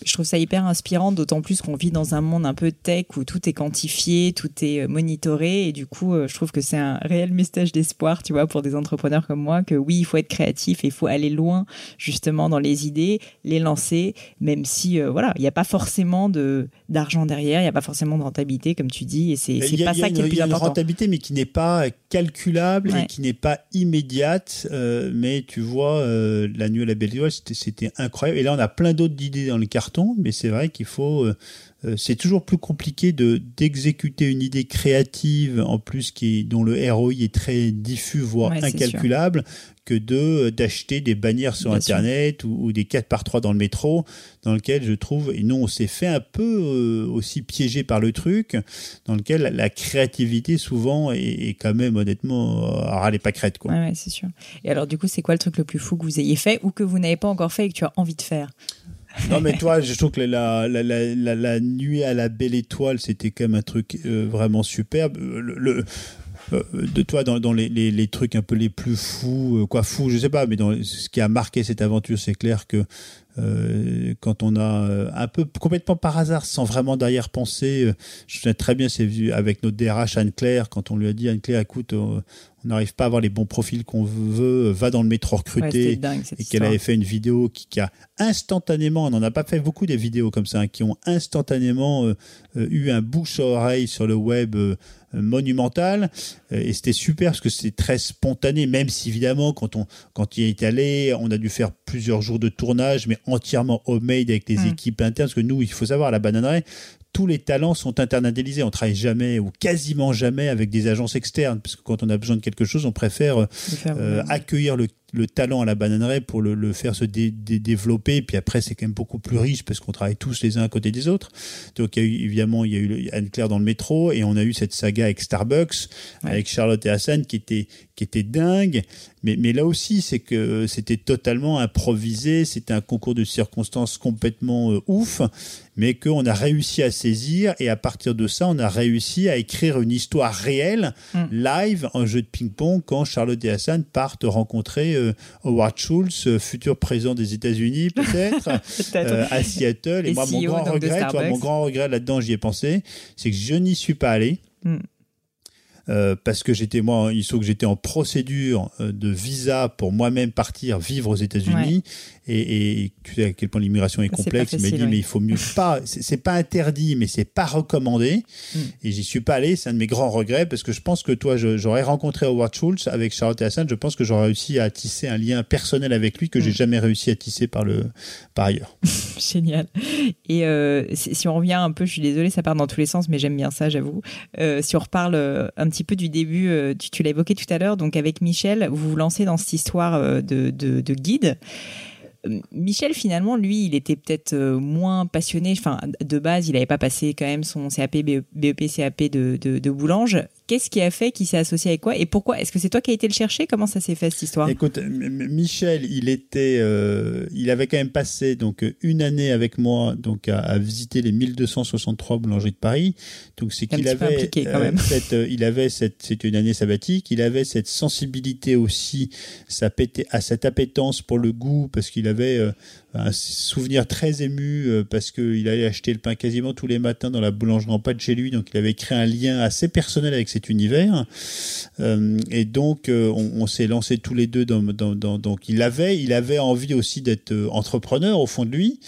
Je trouve ça hyper inspirant, d'autant plus qu'on vit dans un monde un peu tech où tout est quantifié, tout est euh, monitoré, et du coup, euh, je trouve que c'est un réel message d'espoir, tu vois, pour des entrepreneurs comme moi, que oui, il faut être créatif et il faut aller loin, justement, dans les idées, les lancer, même si, euh, voilà, il n'y a pas forcément de d'argent derrière, il n'y a pas forcément de rentabilité, comme tu dis, et c'est pas ça qui est le plus important. Il y a une rentabilité, mais qui n'est pas calculable et qui n'est pas immédiate, mais tu vois, la nuit à la belle c'était incroyable, et là, on a plein d'autres idées dans le carton, mais c'est vrai qu'il faut. Euh, euh, c'est toujours plus compliqué de d'exécuter une idée créative en plus qui dont le ROI est très diffus voire incalculable que de euh, d'acheter des bannières sur internet ou, des 4 par 3 dans le métro dans lequel je trouve et non on s'est fait un peu aussi piégé par le truc dans lequel la, créativité souvent est, quand même honnêtement à râler pas crête quoi. Ouais, c'est sûr. Et alors du coup c'est quoi le truc le plus fou que vous ayez fait ou que vous n'avez pas encore fait et que tu as envie de faire? Non, mais toi, je trouve que la, la, la, la, nuit à la belle étoile, c'était quand même un truc euh, vraiment superbe. Euh, le, euh, de toi, dans, dans les, les, les, trucs un peu les plus fous, quoi, fous, je sais pas, mais dans ce qui a marqué cette aventure, c'est clair que euh, quand on a un peu complètement par hasard, sans vraiment derrière penser, je sais très bien, c'est vu avec notre DRH Anne-Claire, quand on lui a dit Anne-Claire, écoute, on n'arrive pas à avoir les bons profils qu'on veut, va dans le métro recruter. et qu'elle avait fait une vidéo qui, a instantanément, on n'en a pas fait beaucoup des vidéos comme ça, hein, qui ont instantanément euh, euh, eu un bouche à oreille sur le web euh, monumental. et c'était super parce que c'était très spontané, même si évidemment, quand on quand il est allé, on a dû faire plusieurs jours de tournage, mais entièrement homemade avec des mm. équipes internes. Parce que nous, il faut savoir, à la bananerie, tous les talents sont internalisés. On travaille jamais ou quasiment jamais avec des agences externes, parce que quand on a besoin de quelque chose, on préfère euh, accueillir le le talent à la bananerie pour le, faire se développer. Puis après, c'est quand même beaucoup plus riche parce qu'on travaille tous les uns à côté des autres. Donc, il y a eu, évidemment, il y a eu Anne-Claire dans le métro et on a eu cette saga avec Starbucks, avec Charlotte et Hassan qui était, qui était dingue. Mais, mais là aussi, c'est que c'était totalement improvisé. C'était un concours de circonstances complètement euh, ouf, mais qu'on a réussi à saisir et à partir de ça, on a réussi à écrire une histoire réelle, mm. live, en jeu de ping-pong quand Charlotte et Hassan partent rencontrer euh, Howard Schultz, euh, futur président des États-Unis peut-être, euh, à Seattle. Et, moi, mon grand, regret, mon grand regret là-dedans, j'y ai pensé, c'est que je n'y suis pas allé. Hmm. Euh, parce que j'étais moi, il faut que j'étais en procédure euh, de visa pour moi-même partir vivre aux États-Unis. Et, et, tu sais à quel point l'immigration est complexe. il m'a dit, mais il faut mieux pas. C'est pas interdit, mais c'est pas recommandé. Mm. Et j'y suis pas allé. C'est un de mes grands regrets parce que je pense que toi, j'aurais rencontré Howard Schultz avec Charlotte Hassan. Je pense que j'aurais réussi à tisser un lien personnel avec lui que j'ai mm. jamais réussi à tisser par le par ailleurs. Génial. Et euh, si on revient un peu, je suis désolée, ça part dans tous les sens, mais j'aime bien ça, j'avoue. Euh, si on reparle un petit peu du début, euh, tu, l'as évoqué tout à l'heure, donc avec Michel, vous vous lancez dans cette histoire euh, de, de, de guide. Michel, finalement, lui, il était peut-être euh, moins passionné. Enfin, de base, il n'avait pas passé quand même son CAP, BEP, CAP de, de, de Boulange. Qu'est-ce qui a fait qu'il s'est associé avec quoi Et pourquoi? Est-ce que c'est toi qui as été le chercher? Comment ça s'est fait cette histoire? Écoute, Michel, il était, euh, il avait quand même passé donc une année avec moi donc à, visiter les 1263 boulangeries de Paris. Donc c'est qu'il avait quand même. cette, euh, il avait cette, c'était une année sabbatique. Il avait cette sensibilité aussi, ça pétait à cette appétence pour le goût parce qu'il avait euh, un souvenir très ému euh, parce qu'il allait acheter le pain quasiment tous les matins dans la boulangerie en pas de chez lui, donc il avait créé un lien assez personnel avec cet univers. Euh, et donc euh, on, s'est lancé tous les deux dans, dans, dans, donc il avait il avait envie aussi d'être entrepreneur au fond de lui.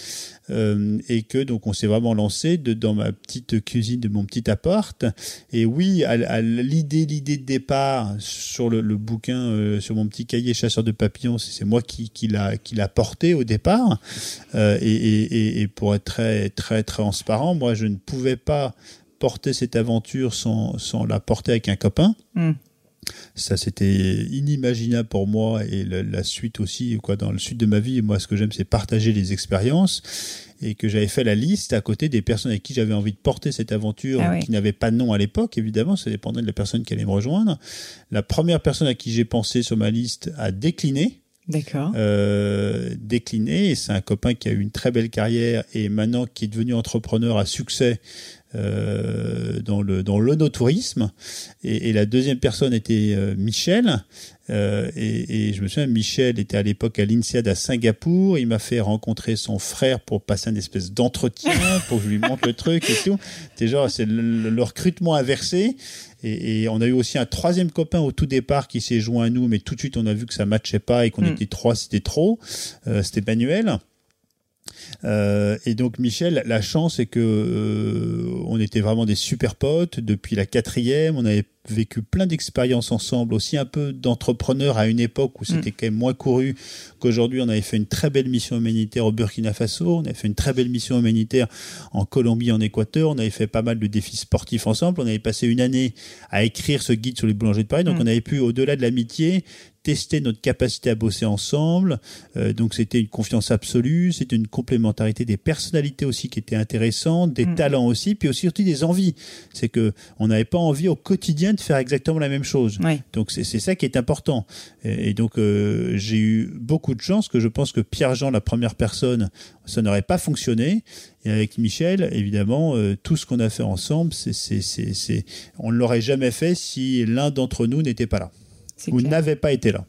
Euh, et que donc on s'est vraiment lancé dans ma petite cuisine de mon petit appart. Et oui, à, l'idée, l'idée de départ sur le, bouquin, euh, sur mon petit cahier chasseur de papillons, c'est moi qui, l'a qui l'a porté au départ. Euh, et, pour être très transparent, moi je ne pouvais pas porter cette aventure sans, la porter avec un copain. Hmm. Ça, c'était inimaginable pour moi et la, suite aussi, quoi, dans le suite de ma vie. Moi, ce que j'aime, c'est partager les expériences et que j'avais fait la liste à côté des personnes avec qui j'avais envie de porter cette aventure, ah qui n'avaient pas de nom à l'époque, évidemment, ça dépendait de la personne qui allait me rejoindre. La première personne à qui j'ai pensé sur ma liste a décliné. D'accord. Euh, décliné, et c'est un copain qui a eu une très belle carrière et maintenant qui est devenu entrepreneur à succès euh, dans le dans l'onotourisme. Et, et, la deuxième personne était euh, Michel. Euh, et, et, je me souviens Michel était à l'époque à l'INSEAD à Singapour. Il m'a fait rencontrer son frère pour passer une espèce d'entretien pour que je lui montre le truc et tout. C'est genre c'est le, recrutement inversé. Et, et, on a eu aussi un troisième copain au tout départ qui s'est joint à nous mais tout de suite on a vu que ça matchait pas et qu'on mm. était trois c'était trop. Euh, c'était Manuel euh, et donc Michel, la chance c'est que euh, on était vraiment des super potes depuis la quatrième. On avait vécu plein d'expériences ensemble, aussi un peu d'entrepreneurs à une époque où c'était mm. quand même moins couru qu'aujourd'hui. On avait fait une très belle mission humanitaire au Burkina Faso, on avait fait une très belle mission humanitaire en Colombie, en Équateur, on avait fait pas mal de défis sportifs ensemble. On avait passé une année à écrire ce guide sur les boulangers de Paris, donc mm. on avait pu, au-delà de l'amitié, tester notre capacité à bosser ensemble. Euh, donc c'était une confiance absolue, c'était une complémentarité des personnalités aussi qui étaient intéressantes, des mm. talents aussi, puis aussi surtout des envies. C'est que on n'avait pas envie au quotidien de faire exactement la même chose. Donc c'est ça qui est important. Et, donc euh, j'ai eu beaucoup de chance que je pense que Pierre-Jean, la première personne, ça n'aurait pas fonctionné. Et avec Michel, évidemment, euh, tout ce qu'on a fait ensemble, c'est, on ne l'aurait jamais fait si l'un d'entre nous n'était pas là ou n'avait pas été là.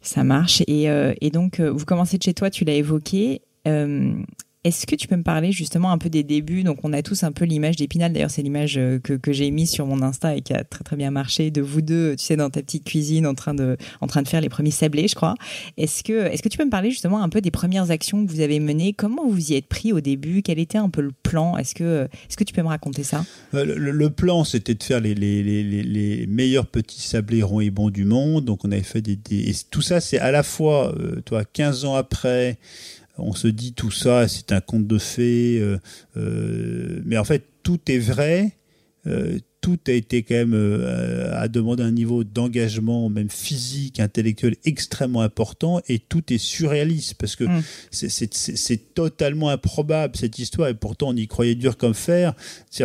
Ça marche. Et, euh, et donc, euh, vous commencez de chez toi, tu l'as évoqué. Euh, est-ce que tu peux me parler justement un peu des débuts? Donc, on a tous un peu l'image d'Épinal. D'ailleurs, c'est l'image euh, que, que j'ai mise sur mon Insta et qui a très très bien marché de vous deux, tu sais, dans ta petite cuisine, en train de, en train de faire les premiers sablés, je crois. Est-ce que, est-ce que tu peux me parler justement un peu des premières actions que vous avez menées? Comment vous y êtes pris au début? Quel était un peu le plan? Est-ce que, est-ce que tu peux me raconter ça? Euh, le, plan, c'était de faire les, les, les, les, meilleurs petits sablés ronds et bons du monde. Donc, on avait fait des, des... Et tout ça, c'est à la fois, euh, toi, 15 ans après on se dit tout ça, c'est un conte de fées, euh, euh, mais en fait tout est vrai. Euh, tout a été quand même à demander un niveau d'engagement, même physique, intellectuel, extrêmement important, et tout est surréaliste parce que mm. c'est totalement improbable cette histoire, et pourtant on y croyait dur comme fer. C'est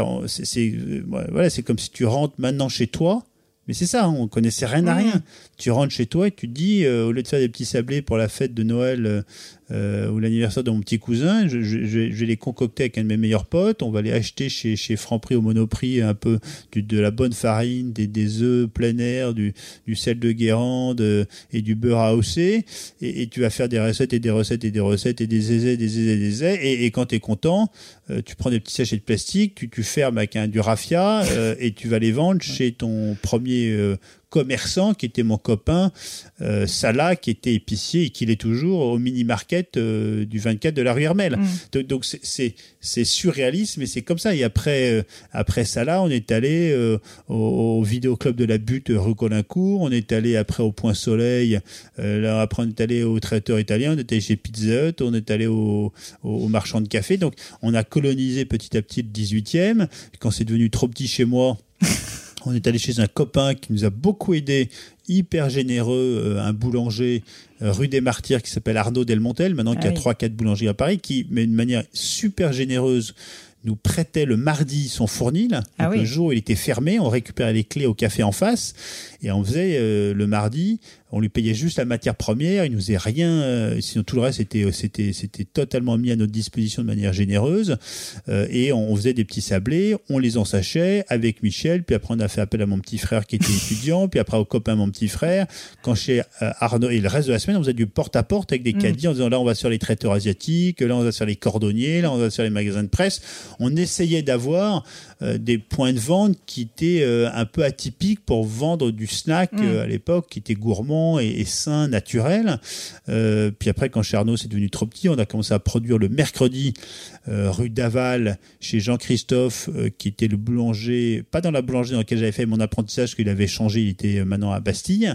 voilà, comme si tu rentres maintenant chez toi, mais c'est ça, on connaissait rien à rien. Tu rentres chez toi et tu te dis, euh, au lieu de faire des petits sablés pour la fête de Noël euh, euh, ou l'anniversaire de mon petit cousin, je, je, je, vais les concocter avec un de mes meilleurs potes, on va les acheter chez, chez Franprix au Monoprix un peu du, de la bonne farine, des, des œufs plein air, du, du sel de Guérande et du beurre à hausser, et, et, tu vas faire des recettes et des recettes et des recettes et des aisés, des aisés, des aisés, et, et quand tu es content, tu prends des petits sachets de plastique, tu, tu fermes avec un, du raffia et tu vas les vendre chez ton premier commerçant qui était mon copain euh, Salah, qui était épicier et qui l'est toujours au mini-market euh, du 24 de la rue Hermel. Mm. Donc c'est surréaliste, mais c'est comme ça. Et après, euh, après Salah, on est allé euh, au, au vidéoclub de la Butte rue Colincourt, on est allé après au Point Soleil, là, après on est allé au traiteur italien, on est allé chez Pizza Hut, on est allé au, au, marchand de café. Donc on a colonisé petit à petit le 18e. Quand c'est devenu trop petit chez moi, on est allé chez un copain qui nous a beaucoup aidé, hyper généreux, euh, un boulanger euh, rue des Martyrs qui s'appelle Arnaud Delmontel, maintenant ah qui a trois quatre boulangeries à Paris, qui, met une manière super généreuse, nous prêtait le mardi son fournil. Ah le jour où il était fermé, on récupérait les clés au café en face et on faisait euh, le mardi on lui payait juste la matière première, il nous faisait rien, euh, sinon tout le reste était euh, c'était c'était totalement mis à notre disposition de manière généreuse. Euh, et on, faisait des petits sablés, on les ensachait avec Michel, puis après on a fait appel à mon petit frère qui était étudiant, puis après au copain mon petit frère, quand chez Arnaud et le reste de la semaine on faisait du porte à porte avec des mm. caddies en disant là on va sur les traiteurs asiatiques, là on va sur les cordonniers, là on va sur les magasins de presse, on essayait d'avoir des points de vente qui étaient un peu atypiques pour vendre du snack mm. à l'époque qui était gourmand et, sain, naturel. Euh, puis après, quand chez Arnaud c'est devenu trop petit, on a commencé à produire le mercredi euh, rue d'Aval chez Jean-Christophe, euh, qui était le boulanger, pas dans la boulangerie dans laquelle j'avais fait mon apprentissage, qu'il avait changé, il était maintenant à Bastille.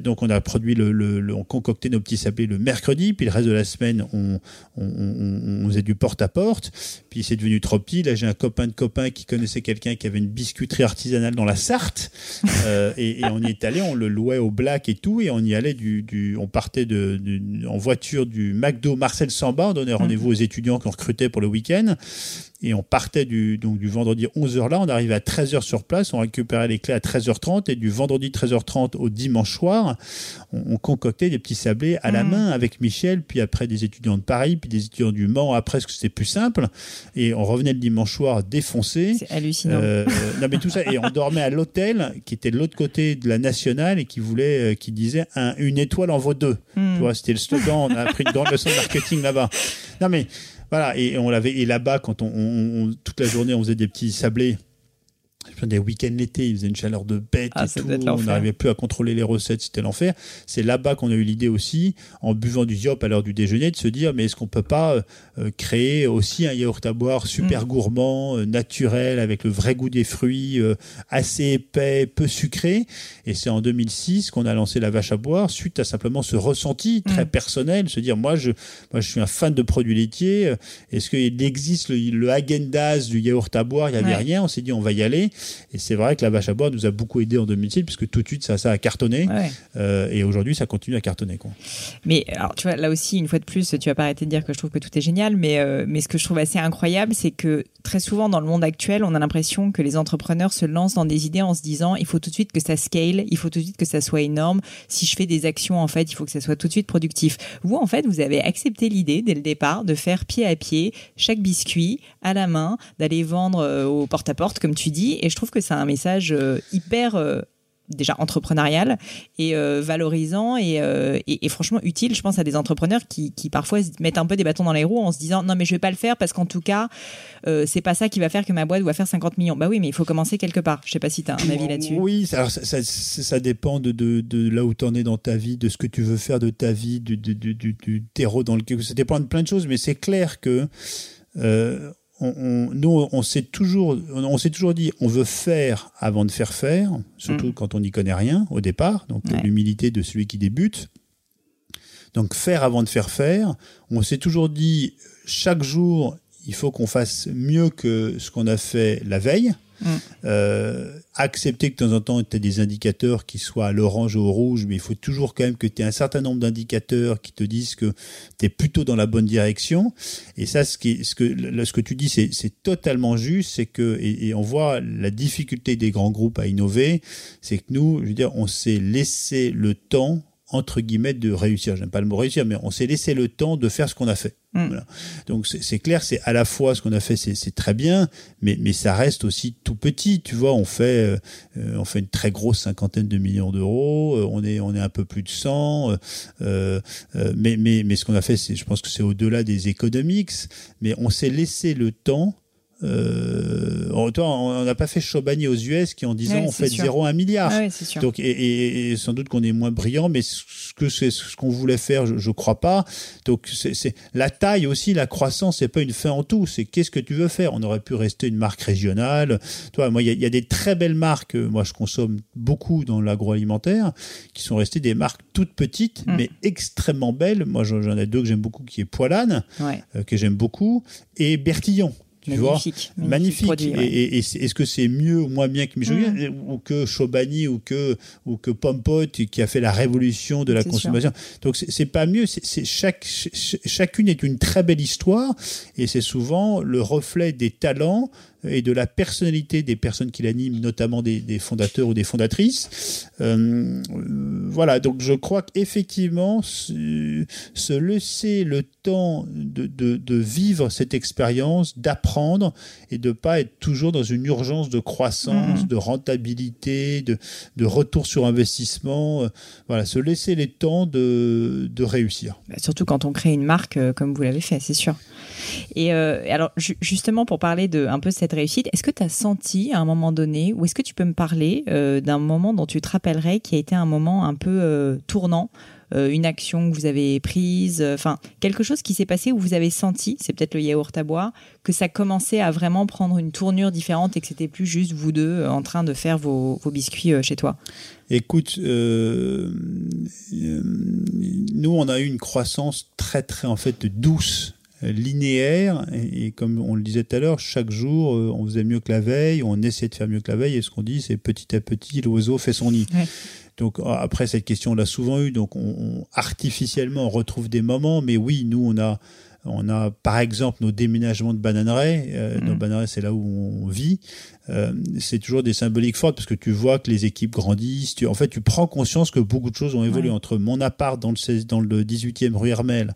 donc on a produit le, le, on concoctait nos petits sablés le mercredi, puis le reste de la semaine on, on, on, on faisait du porte-à-porte. Puis c'est devenu trop petit. Là j'ai un copain de copain qui connaissait quelqu'un qui avait une biscuiterie artisanale dans la Sarthe, et, et, on y est allé, on le louait au black et tout, et on y allait du, du on partait de, en voiture du McDo Marcel Samba, on donnait rendez-vous mmh. aux étudiants qui ont recruté pour le week-end, et on partait du, donc du vendredi 11h là, on arrivait à 13h sur place, on récupérait les clés à 13h30 et du vendredi 13h30 au dimanche soir, on, concoctait des petits sablés à la mmh. main avec Michel, puis après des étudiants de Paris, puis des étudiants du Mans, après que c'était plus simple. Et on revenait le dimanche soir défoncé. C'est hallucinant. Euh, non mais tout ça, et on dormait à l'hôtel qui était de l'autre côté de la nationale et qui voulait, euh, qui disait un, une étoile en vaut deux. Mmh. Tu vois, c'était le slogan, on a appris une grande leçon de marketing là-bas. Non mais voilà, et on l'avait, et là-bas, quand on, on, toute la journée, on faisait des petits sablés des week-ends l'été, il faisait une chaleur de bête ah, et tout. On n'arrivait plus à contrôler les recettes, c'était l'enfer. C'est là-bas qu'on a eu l'idée aussi, en buvant du yop à l'heure du déjeuner, de se dire mais est-ce qu'on peut pas euh, créer aussi un yaourt à boire super mm. gourmand, euh, naturel, avec le vrai goût des fruits, euh, assez épais, peu sucré? Et c'est en 2006 qu'on a lancé la vache à boire, suite à simplement ce ressenti très mm. personnel, se dire moi je, moi je suis un fan de produits laitiers. Est-ce qu'il existe le, le Häagen-Dazs du yaourt à boire? Il n'y avait rien. On s'est dit on va y aller. Et c'est vrai que la vache à boire nous a beaucoup aidé en 2006 puisque tout de suite ça, ça a cartonné. Euh, et aujourd'hui ça continue à cartonner. Quoi. Mais alors tu vois, là aussi, une fois de plus, tu vas pas arrêter de dire que je trouve que tout est génial, mais, euh, mais ce que je trouve assez incroyable, c'est que très souvent dans le monde actuel, on a l'impression que les entrepreneurs se lancent dans des idées en se disant il faut tout de suite que ça scale, il faut tout de suite que ça soit énorme. Si je fais des actions, en fait, il faut que ça soit tout de suite productif. Vous, en fait, vous avez accepté l'idée dès le départ de faire pied à pied chaque biscuit à la main, d'aller vendre euh, au porte-à-porte, comme tu dis. Et je trouve que c'est un message euh, hyper euh, déjà entrepreneurial et valorisant et, et, franchement utile, je pense, à des entrepreneurs qui, qui, parfois mettent un peu des bâtons dans les roues en se disant non mais je vais pas le faire parce qu'en tout cas c'est pas ça qui va faire que ma boîte va faire 50 millions. Bah oui, mais il faut commencer quelque part. Je sais pas si tu as un avis là-dessus. Oui, alors ça, ça, dépend de, de, là où tu en es dans ta vie, de ce que tu veux faire de ta vie, du, du terreau dans lequel ça dépend de plein de choses, mais c'est clair que on, nous, on s'est toujours, on s'est toujours dit, on veut faire avant de faire faire, surtout mm. quand on n'y connaît rien au départ. Donc l'humilité de celui qui débute. Donc faire avant de faire faire. On s'est toujours dit, chaque jour, il faut qu'on fasse mieux que ce qu'on a fait la veille. Euh, accepter que de temps en temps, tu as des indicateurs qui soient à l'orange ou au rouge, mais il faut toujours quand même que tu aies un certain nombre d'indicateurs qui te disent que tu es plutôt dans la bonne direction. Et ça, ce, ce, que, ce que tu dis, c'est totalement juste, c'est que, et, on voit la difficulté des grands groupes à innover, c'est que nous, je veux dire, on s'est laissé le temps entre guillemets de réussir. J'aime pas le mot réussir, mais on s'est laissé le temps de faire ce qu'on a fait. Mm. Voilà. Donc c'est clair, c'est à la fois ce qu'on a fait, c'est très bien, mais, mais ça reste aussi tout petit. Tu vois, on fait euh, on fait une très grosse cinquantaine de millions d'euros, euh, on est on est un peu plus de 100, euh, euh, mais mais mais ce qu'on a fait, c'est je pense que c'est au-delà des économiques, mais on s'est laissé le temps euh, on n'a pas fait Chobani aux US qui en disant on fait 0 à 1 milliard. Donc et, et, sans doute qu'on est moins brillant, mais ce que c'est ce qu'on voulait faire, je, je crois pas. Donc c'est la taille aussi, la croissance, c'est pas une fin en tout. C'est qu'est-ce que tu veux faire? On aurait pu rester une marque régionale. Toi, moi, il y, y, a des très belles marques. Moi, je consomme beaucoup dans l'agroalimentaire, qui sont restées des marques toutes petites, mm. mais extrêmement belles. Moi, j'en ai deux que j'aime beaucoup, qui est Poilane, euh, que j'aime beaucoup, et Bertillon magnifique, magnifique. Et, est-ce que c'est mieux ou moins bien que Michel mm. ou que Chobani ou que ou que Pompot qui a fait la révolution de la consommation? Donc c'est pas mieux. C'est chaque chacune est une très belle histoire et c'est souvent le reflet des talents et de la personnalité des personnes qui l'animent, notamment des, fondateurs ou des fondatrices. Euh, voilà, donc je crois qu'effectivement, se, laisser le temps de, de, vivre cette expérience, d'apprendre et de pas être toujours dans une urgence de croissance, mmh. de rentabilité, de, de retour sur investissement. Euh, voilà, se laisser les temps de, de réussir. Bah, surtout quand on crée une marque euh, comme vous l'avez fait, c'est sûr. Et alors justement pour parler de un peu cette réussite, est-ce que tu as senti à un moment donné, ou est-ce que tu peux me parler euh, d'un moment dont tu te rappellerais qui a été un moment un peu euh, tournant euh, une action que vous avez prise, enfin quelque chose qui s'est passé où vous avez senti, c'est peut-être le yaourt à boire, que ça commençait à vraiment prendre une tournure différente et que c'était plus juste vous deux en train de faire vos biscuits chez toi? Écoute, nous on a eu une croissance très très en fait douce linéaire et, comme on le disait tout à l'heure, chaque jour euh, on faisait mieux que la veille, on essaie de faire mieux que la veille et ce qu'on dit c'est petit à petit l'oiseau fait son nid. Donc après cette question on l'a souvent eu donc on, artificiellement on retrouve des moments mais oui nous on a on a par exemple nos déménagements de bananeraies. Euh, Nos mm. bananeraies, c'est là où on vit. Euh, c'est toujours des symboliques fortes parce que tu vois que les équipes grandissent. Tu, en fait, tu prends conscience que beaucoup de choses ont évolué entre mon appart dans le, 16, dans le 18e rue Hermel,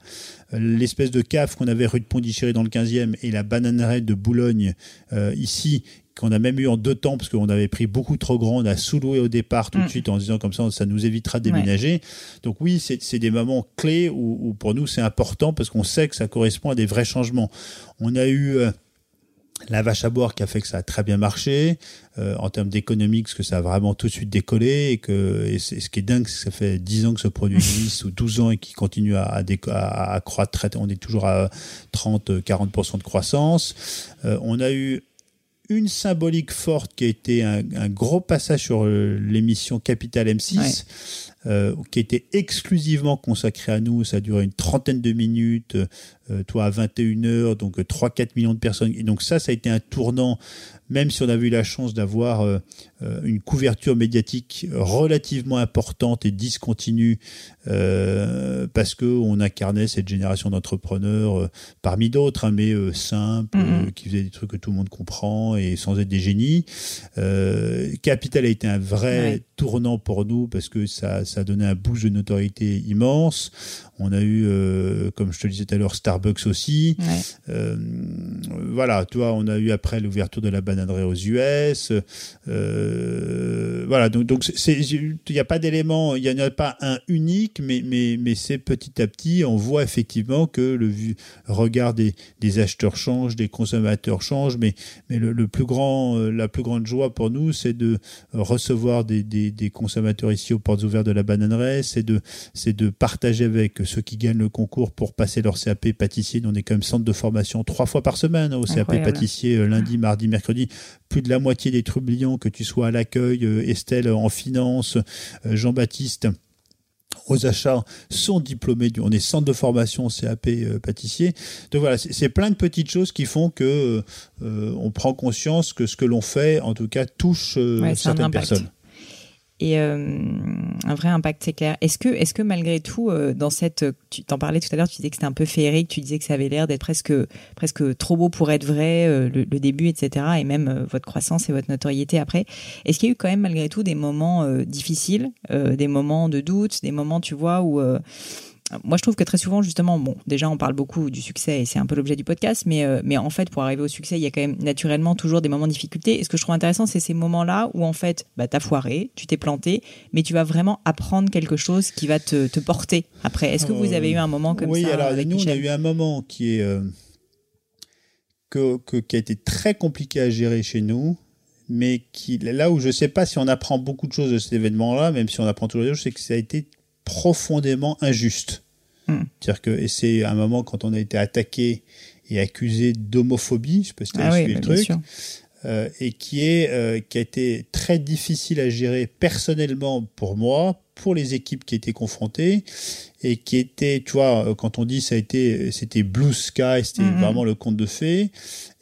euh, l'espèce de cave qu'on avait rue de Pondichéry dans le 15e et la bananeraie de Boulogne euh, ici qu'on a même eu en deux temps parce qu'on avait pris beaucoup trop grand, on a sous-loué au départ tout de mm. suite en disant comme ça ça nous évitera de déménager. Donc oui, c'est des moments clés où, pour nous c'est important parce qu'on sait que ça correspond à des vrais changements. On a eu euh, la vache à boire qui a fait que ça a très bien marché euh, en termes d'économie parce que ça a vraiment tout de suite décollé et que et ce qui est dingue c'est que ça fait 10 ans que ce produit existe ou 12 ans et qui continue à, à, à, croître on est toujours à 30 40 de croissance. Euh, on a eu une symbolique forte qui a été un, gros passage sur euh, l'émission Capital M6, euh, qui était exclusivement consacré à nous. Ça a duré une trentaine de minutes, euh, toi à 21h, donc 3-4 millions de personnes. Et donc ça, ça a été un tournant même si on a eu la chance d'avoir euh, euh, une couverture médiatique relativement importante et discontinue, euh, parce que on incarnait cette génération d'entrepreneurs parmi d'autres, hein, mais simples, mm-hmm. qui faisaient des trucs que tout le monde comprend et sans être des génies. Capital a été un vrai tournant pour nous parce que ça, ça a donné un boost de notoriété immense. On a eu, comme je te le disais tout à l'heure, Starbucks aussi. voilà, tu vois, on a eu après l'ouverture de la banane aux US. Euh, voilà, donc donc il n'y a pas d'élément, il n'y en a pas un unique, mais mais mais c'est petit à petit, on voit effectivement que le regard des, des acheteurs change, des consommateurs change, mais mais le, plus grand, euh, la plus grande joie pour nous, c'est de recevoir des, des, des, consommateurs ici aux portes ouvertes de la bananeraie, c'est de c'est de partager avec ceux qui gagnent le concours pour passer leur CAP pâtissier. Nous, on est quand même centre de formation trois fois par semaine hein, au CAP pâtissier, euh, lundi, mardi, mercredi plus de la moitié des trublions, que tu sois à l'accueil, euh, Estelle en finance, euh, Jean-Baptiste aux achats sont diplômés, on est centre de formation CAP euh, pâtissier. Donc voilà, c'est plein de petites choses qui font que euh, on prend conscience que ce que l'on fait, en tout cas, touche euh, certaines personnes et euh, un vrai impact, c'est clair. Est-ce que, est-ce que malgré tout, euh, dans cette, tu t'en parlais tout à l'heure, tu disais que c'était un peu féerique, tu disais que ça avait l'air d'être presque, presque trop beau pour être vrai, euh, le, début, etc., et même votre croissance et votre notoriété après. Est-ce qu'il y a eu quand même malgré tout des moments difficiles, des moments de doute, des moments, tu vois, où moi, je trouve que très souvent, justement, bon, déjà, on parle beaucoup du succès et c'est un peu l'objet du podcast, mais, euh, mais en fait, pour arriver au succès, il y a quand même naturellement toujours des moments de difficulté. Et ce que je trouve intéressant, c'est ces moments-là où, en fait, bah, t'as foiré, tu t'es planté, mais tu vas vraiment apprendre quelque chose qui va te, te porter après. Est-ce que vous avez eu un moment comme ça Oui, alors, nous, on a eu un moment qui est. Euh, que, que, qui a été très compliqué à gérer chez nous, mais qui, là où je ne sais pas si on apprend beaucoup de choses de cet événement-là, même si on apprend toujours des choses, c'est que ça a été profondément injuste. Hmm. C'est-à-dire que c'est un moment quand on a été attaqué et accusé d'homophobie, je sais pas si ah le truc, euh, et qui est euh, qui a été très difficile à gérer personnellement pour moi, pour les équipes qui étaient confrontées et qui était, tu vois, euh, quand on dit ça a été, c'était blue sky, c'était mm-hmm. vraiment le conte de fées.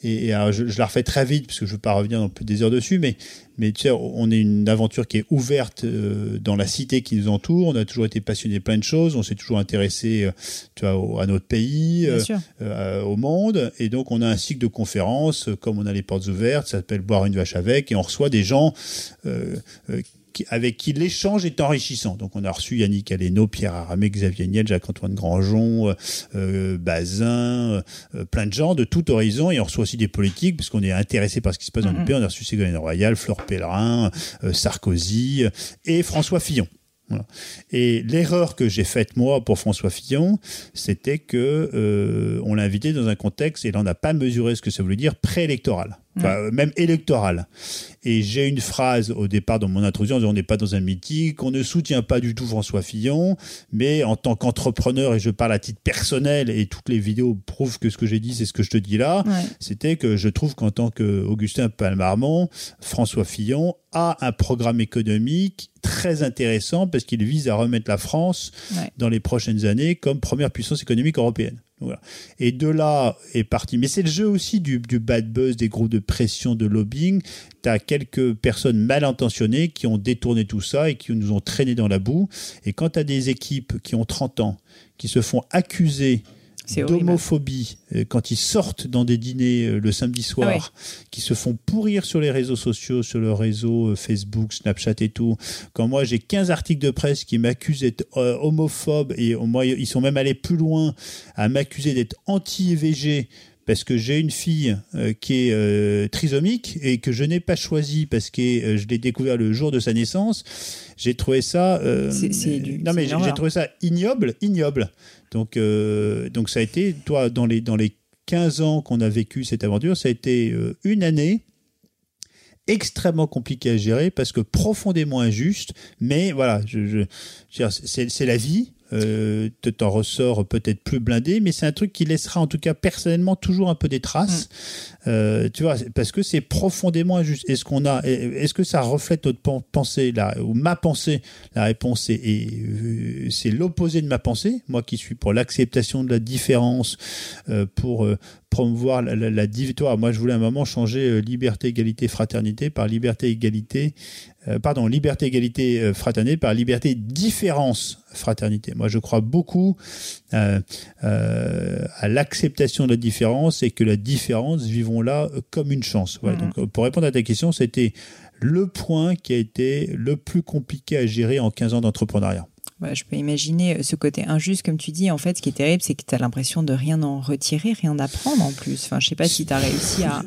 Et, alors je, je, la refais très vite parce que je veux pas revenir dans plus des heures dessus, mais mais tu sais, on est une aventure qui est ouverte euh, dans la cité qui nous entoure. On a toujours été passionné plein de choses. On s'est toujours intéressé, euh, tu vois, à notre pays, au monde. Et donc on a un cycle de conférences, comme on a les portes ouvertes, ça s'appelle boire une vache avec, et on reçoit des gens avec qui l'échange est enrichissant. Donc on a reçu Yannick Aleno, Pierre Aramé, Xavier Niel, Jacques-Antoine Grandjean, euh, euh Bazin, euh, plein de gens de tout horizon. Et on reçoit aussi des politiques, puisqu'on est intéressé par ce qui se passe dans le pays. On a reçu Ségolène Royal, Flore Pellerin, euh, Sarkozy et François Fillon. Et l'erreur que j'ai faite moi pour François Fillon, c'était que euh, on l'a invité dans un contexte et là on n'a pas mesuré ce que ça voulait dire préélectoral, enfin, même électoral. Et j'ai une phrase au départ dans mon introduction, on n'est pas dans un meeting, on ne soutient pas du tout François Fillon, mais en tant qu'entrepreneur, et je parle à titre personnel, et toutes les vidéos prouvent que ce que j'ai dit, c'est ce que je te dis là, c'était que je trouve qu'en tant qu'Augustin Palmarmont, François Fillon a un programme économique très intéressant parce qu'il vise à remettre la France dans les prochaines années comme première puissance économique européenne. Et de là est parti. Mais c'est le jeu aussi du, bad buzz, des groupes de pression, de lobbying. Tu as quelques personnes mal intentionnées qui ont détourné tout ça et qui nous ont traîné dans la boue. Et quand tu as des équipes qui ont 30 ans, qui se font accuser d'homophobie euh, quand ils sortent dans des dîners euh, le samedi soir, ah qui se font pourrir sur les réseaux sociaux, sur le réseau euh, Facebook, Snapchat et tout. Quand moi j'ai 15 articles de presse qui m'accusent d'être homophobe et moi ils sont même allés plus loin à m'accuser d'être anti-EVG parce que j'ai une fille qui est trisomique et que je n'ai pas choisi parce que je l'ai découvert le jour de sa naissance. J'ai trouvé ça. non mais j'ai trouvé ça ignoble, ignoble. Donc, euh, donc ça a été, toi, dans les, dans les 15 ans qu'on a vécu cette aventure, ça a été euh, une année extrêmement compliquée à gérer parce que profondément injuste, mais voilà, je, je, c'est la vie, euh, t'en ressors peut-être plus blindé, mais c'est un truc qui laissera en tout cas personnellement toujours un peu des traces. Mm. Euh, tu vois, parce que c'est profondément injuste. Est-ce qu'on a, est-ce que ça reflète notre pensée là ou ma pensée? La réponse est, euh, c'est l'opposé de ma pensée. Moi qui suis pour l'acceptation de la différence, euh, pour promouvoir la, la, la Moi, je voulais à un moment changer liberté, égalité, fraternité par liberté, égalité, euh, pardon, liberté, égalité, euh, fraternité par liberté, différence, fraternité. Moi, je crois beaucoup euh, à l'acceptation de la différence et que la différence, vivons-la comme une chance. Voilà, mhm. Donc, pour répondre à ta question, c'était le point qui a été le plus compliqué à gérer en 15 ans d'entrepreneuriat. Je peux imaginer ce côté injuste, comme tu dis. En fait, ce qui est terrible, c'est que tu as l'impression de rien en retirer, rien d'apprendre en plus. Enfin, je sais pas si tu as réussi à.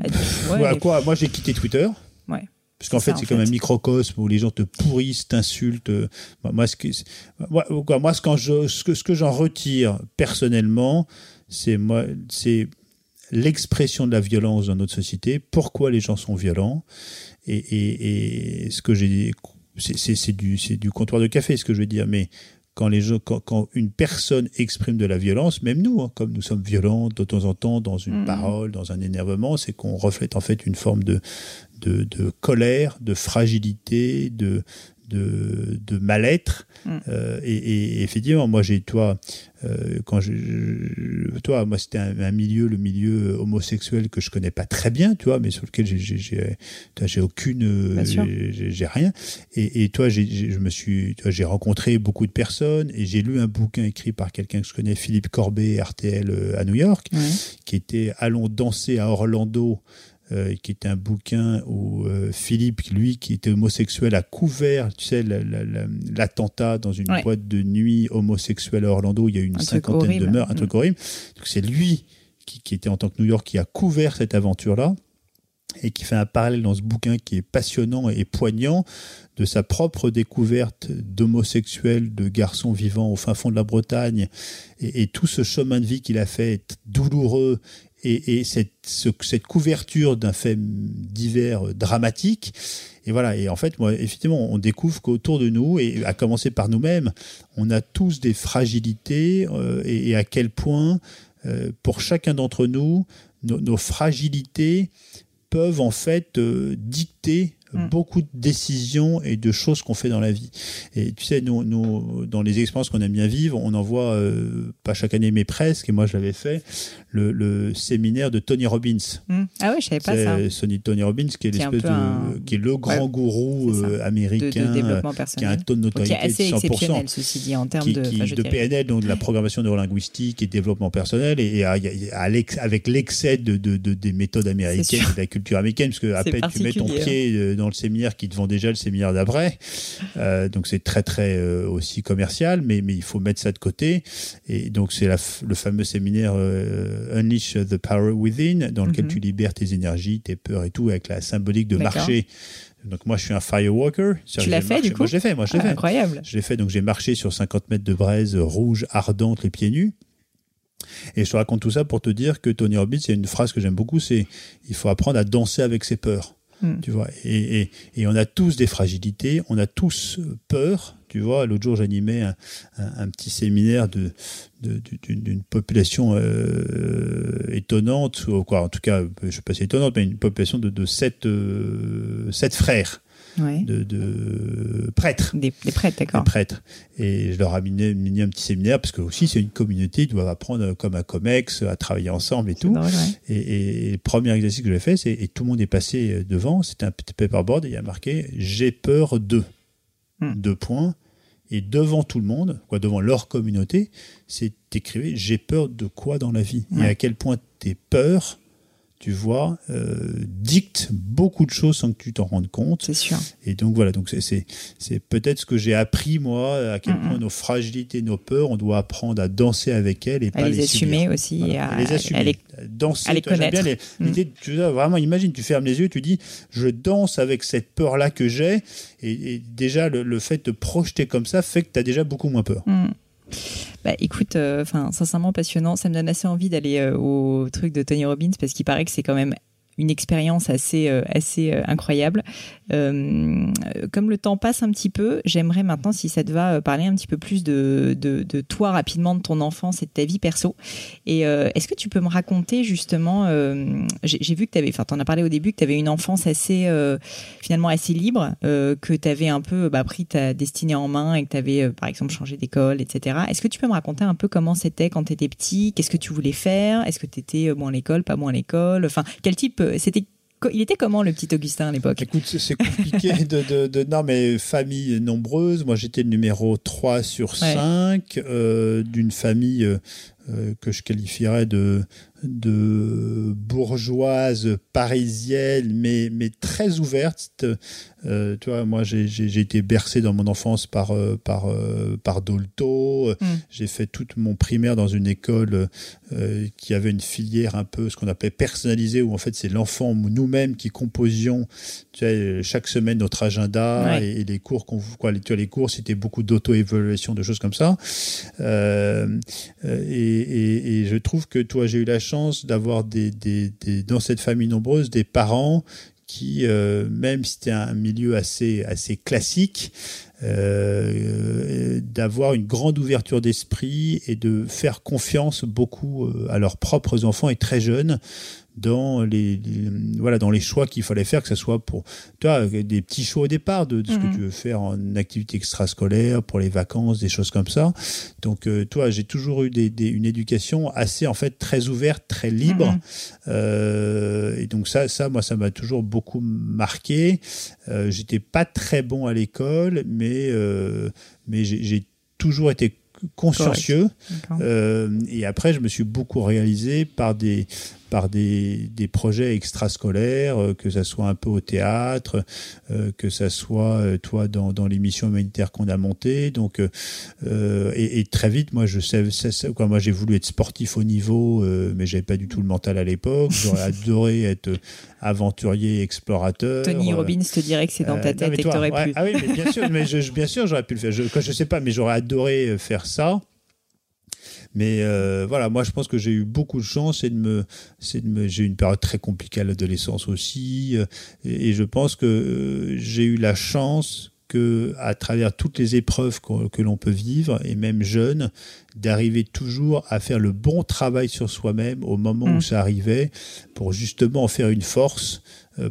à... quoi Moi, j'ai quitté Twitter. Ouais. Parce qu'en fait, c'est comme un microcosme où les gens te pourrissent, t'insultent. Moi, ce que, moi, moi, ce, quand je, ce que, ce que j'en retire personnellement, c'est moi, c'est l'expression de la violence dans notre société. Pourquoi les gens sont violents et, et, et ce que j'ai, c'est du, c'est du comptoir de café, ce que je veux dire. Mais quand, les gens, quand, quand, une personne exprime de la violence, même nous, hein, comme nous sommes violents de temps en temps dans une mmh. parole, dans un énervement, c'est qu'on reflète en fait une forme de, de, de, colère, de fragilité, de, de, de mal-être. Mm. Euh, et, et effectivement, moi, j'ai, toi, euh, quand je, je- toi, moi, c'était un, un milieu, le milieu homosexuel que je connais pas très bien, tu vois, mais sur lequel j'ai, j'ai, j'ai, aucune, euh, j'ai, rien. Et, et toi, j'ai, j'ai- je me suis, j'ai rencontré beaucoup de personnes et j'ai lu un bouquin écrit par quelqu'un que je connais, Philippe Corbet, RTL euh, à New York, qui était Allons danser à Orlando, euh, qui était un bouquin où euh, Philippe, lui, qui était homosexuel, a couvert, tu sais, la- la- la- l'attentat dans une Ouais. boîte de nuit homosexuelle à Orlando. Il y a eu une Un cinquantaine de meurtres, un Mm. truc horrible. Donc c'est lui qui, qui était en tant que New York qui a couvert cette aventure-là et qui fait un parallèle dans ce bouquin qui est passionnant et poignant de sa propre découverte d'homosexuels, de garçons vivant au fin fond de la Bretagne, et, et tout ce chemin de vie qu'il a fait douloureux, et, et cette, ce- cette couverture d'un fait divers euh, dramatique. Et voilà, et en fait, moi, effectivement, on découvre qu'autour de nous, et à commencer par nous-mêmes, on a tous des fragilités, euh, et, à quel point, euh, pour chacun d'entre nous, nos- fragilités peuvent en fait dicter Mm. beaucoup de décisions et de choses qu'on fait dans la vie. Et tu sais, nous, nous dans les expériences qu'on aime bien vivre, on envoie, euh, pas chaque année, mais presque, et moi je l'avais fait, le, le séminaire de Tony Robbins. Mm. Ah ouais, je savais pas ça. Sony Tony Robbins qui est Qui est un l'espèce peu de, un- qui est le grand Ouais, gourou euh, De, de américain, qui a un taux de Donc, qui est notoriété assez de 100% exceptionnel, ceci dit, en termes qui, de. enfin, de PNL, donc de la programmation neurolinguistique et développement personnel, et, et à- à l'ex- avec l'excès de, de- de- des méthodes américaines, de la culture américaine, parce que à peine tu mets ton hein. pied euh, dans le séminaire qui te vend déjà le séminaire d'après, euh, donc c'est très très euh, aussi commercial, mais, mais il faut mettre ça de côté. Et donc c'est le fameux séminaire euh, Unleash the Power Within, dans lequel Mhm. tu libères tes énergies, tes peurs et tout, avec la symbolique de marcher. Donc moi je suis un firewalker. Tu l'as fait, marché- du coup Moi je l'ai fait, moi je l'ai Ah, fait. Incroyable. Je l'ai fait, donc j'ai marché sur 50 mètres de braise rouge, ardente, les pieds nus. Et je te raconte tout ça pour te dire que Tony Robbins, il y a une phrase que j'aime beaucoup, c'est il faut apprendre à danser avec ses peurs. Mm. Tu vois, et, et, et on a tous des fragilités, on a tous peur. Tu vois, l'autre jour, j'animais un, un, petit séminaire de, d'une, population euh, étonnante, ou quoi, en tout cas, je sais pas si étonnante, mais une population de, de sept, euh, sept frères, Ouais. de, de prêtres Des, des prêtres, d'accord. prêtres. Et je leur ai amené, amené un petit séminaire parce que aussi c'est une communauté, ils doivent apprendre comme un comex à travailler ensemble et tout. drôle, ouais. Et, et le premier exercice que j'ai fait, c'est et tout le monde est passé devant, c'était un petit paperboard et il y a marqué j'ai peur de Hmm. deux points. Et devant tout le monde, quoi, devant leur communauté, c'est écrit j'ai peur de quoi dans la vie? Ouais. et à quel point tes peurs, tu vois, euh, dictent beaucoup de choses sans que tu t'en rendes compte. C'est sûr. Et donc voilà, donc c'est c'est c'est peut-être ce que j'ai appris moi à quel Mm, point nos fragilités, nos peurs, on doit apprendre à danser avec elles et À pas les les assumer subir. aussi Voilà, et à, les assumer, à les- danser, à les bien connaître. les- l'idée, tu vois, vraiment imagine, tu fermes les yeux, tu dis je danse avec cette peur là que j'ai et, et déjà le, le fait de projeter comme ça fait que tu as déjà beaucoup moins peur. Bah écoute, euh, enfin sincèrement passionnant, ça me donne assez envie d'aller euh, au truc de Tony Robbins parce qu'il paraît que c'est quand même une expérience assez euh, assez euh, incroyable. Euh, comme le temps passe un petit peu, j'aimerais maintenant, si ça te va, parler un petit peu plus de, de, toi rapidement, de ton enfance et de ta vie perso. Et est-ce que tu peux me raconter justement, j'ai vu que tu avais, enfin, tu en as parlé au début, que tu avais une enfance assez, finalement, assez libre, que tu avais un peu bah, pris ta destinée en main et que tu avais, par exemple, changé d'école, etc. Est-ce que tu peux me raconter un peu comment c'était quand tu étais petit? Qu'est-ce que tu voulais faire? Est-ce que tu étais bon à l'école, pas bon à l'école? Enfin, quel type C'était il était comment le petit Augustin à l'époque? Écoute, c'est- compliqué de, de, de- Non, mais famille nombreuse. Moi, j'étais le numéro 3 sur Ouais. 5 euh, d'une famille euh, que je qualifierais de, de bourgeoise parisienne, mais, mais très ouverte. Euh, tu vois, moi, j'ai été bercé dans mon enfance par, euh, par, euh, par Dolto. Mm. J'ai fait toute mon primaire dans une école euh, qui avait une filière un peu ce qu'on appelait personnalisée, où en fait, c'est l'enfant, nous-mêmes, qui composions tu chaque semaine notre agenda Ouais. et, et les cours qu'on quoi, les, tu vois, les cours, c'était beaucoup d'auto-évaluation, de choses comme ça. Euh, euh, et, et, je trouve que toi, j'ai eu la chance d'avoir des, dans cette famille nombreuse des parents qui, euh, même si c'était un milieu assez, assez classique, euh, d'avoir une grande ouverture d'esprit et de faire confiance beaucoup euh, à leurs propres enfants et très jeunes, dans les, voilà dans les choix qu'il fallait faire, que ce soit pour toi des petits choix au départ de, ce que mhm. tu veux faire en activité extrascolaire, pour les vacances, des choses comme ça. Donc euh, toi, j'ai toujours eu des, une éducation assez en fait très ouverte, très libre. Mhm. Euh, et donc ça, ça, moi, ça m'a toujours beaucoup marqué. Euh, J'étais pas très bon à l'école, mais euh, mais j'ai toujours été consciencieux. Euh, et après, je me suis beaucoup réalisé par des, par des, des projets extrascolaires, euh, que ça soit un peu au théâtre, euh, que ça soit euh, toi dans, dans l'émission humanitaire qu'on a montée. Donc, et, et, très vite, moi, je sais, quoi, moi, j'ai voulu être sportif au niveau, mais j'avais pas du tout le mental à l'époque. J'aurais adoré être aventurier, explorateur. Tony Robbins te dirait que c'est dans ta tête et que tu aurais pu. Ah oui, mais bien sûr, mais je, bien sûr, j'aurais pu le faire. Je, je sais pas, mais j'aurais adoré faire ça. Mais euh, voilà, moi je pense que j'ai eu beaucoup de chance et de me, c'est de me, j'ai eu une période très compliquée à l'adolescence aussi, euh, et, je pense que euh, j'ai eu la chance que à travers toutes les épreuves que, l'on peut vivre et même jeune, d'arriver toujours à faire le bon travail sur soi-même au moment où mmh. ça arrivait pour justement en faire une force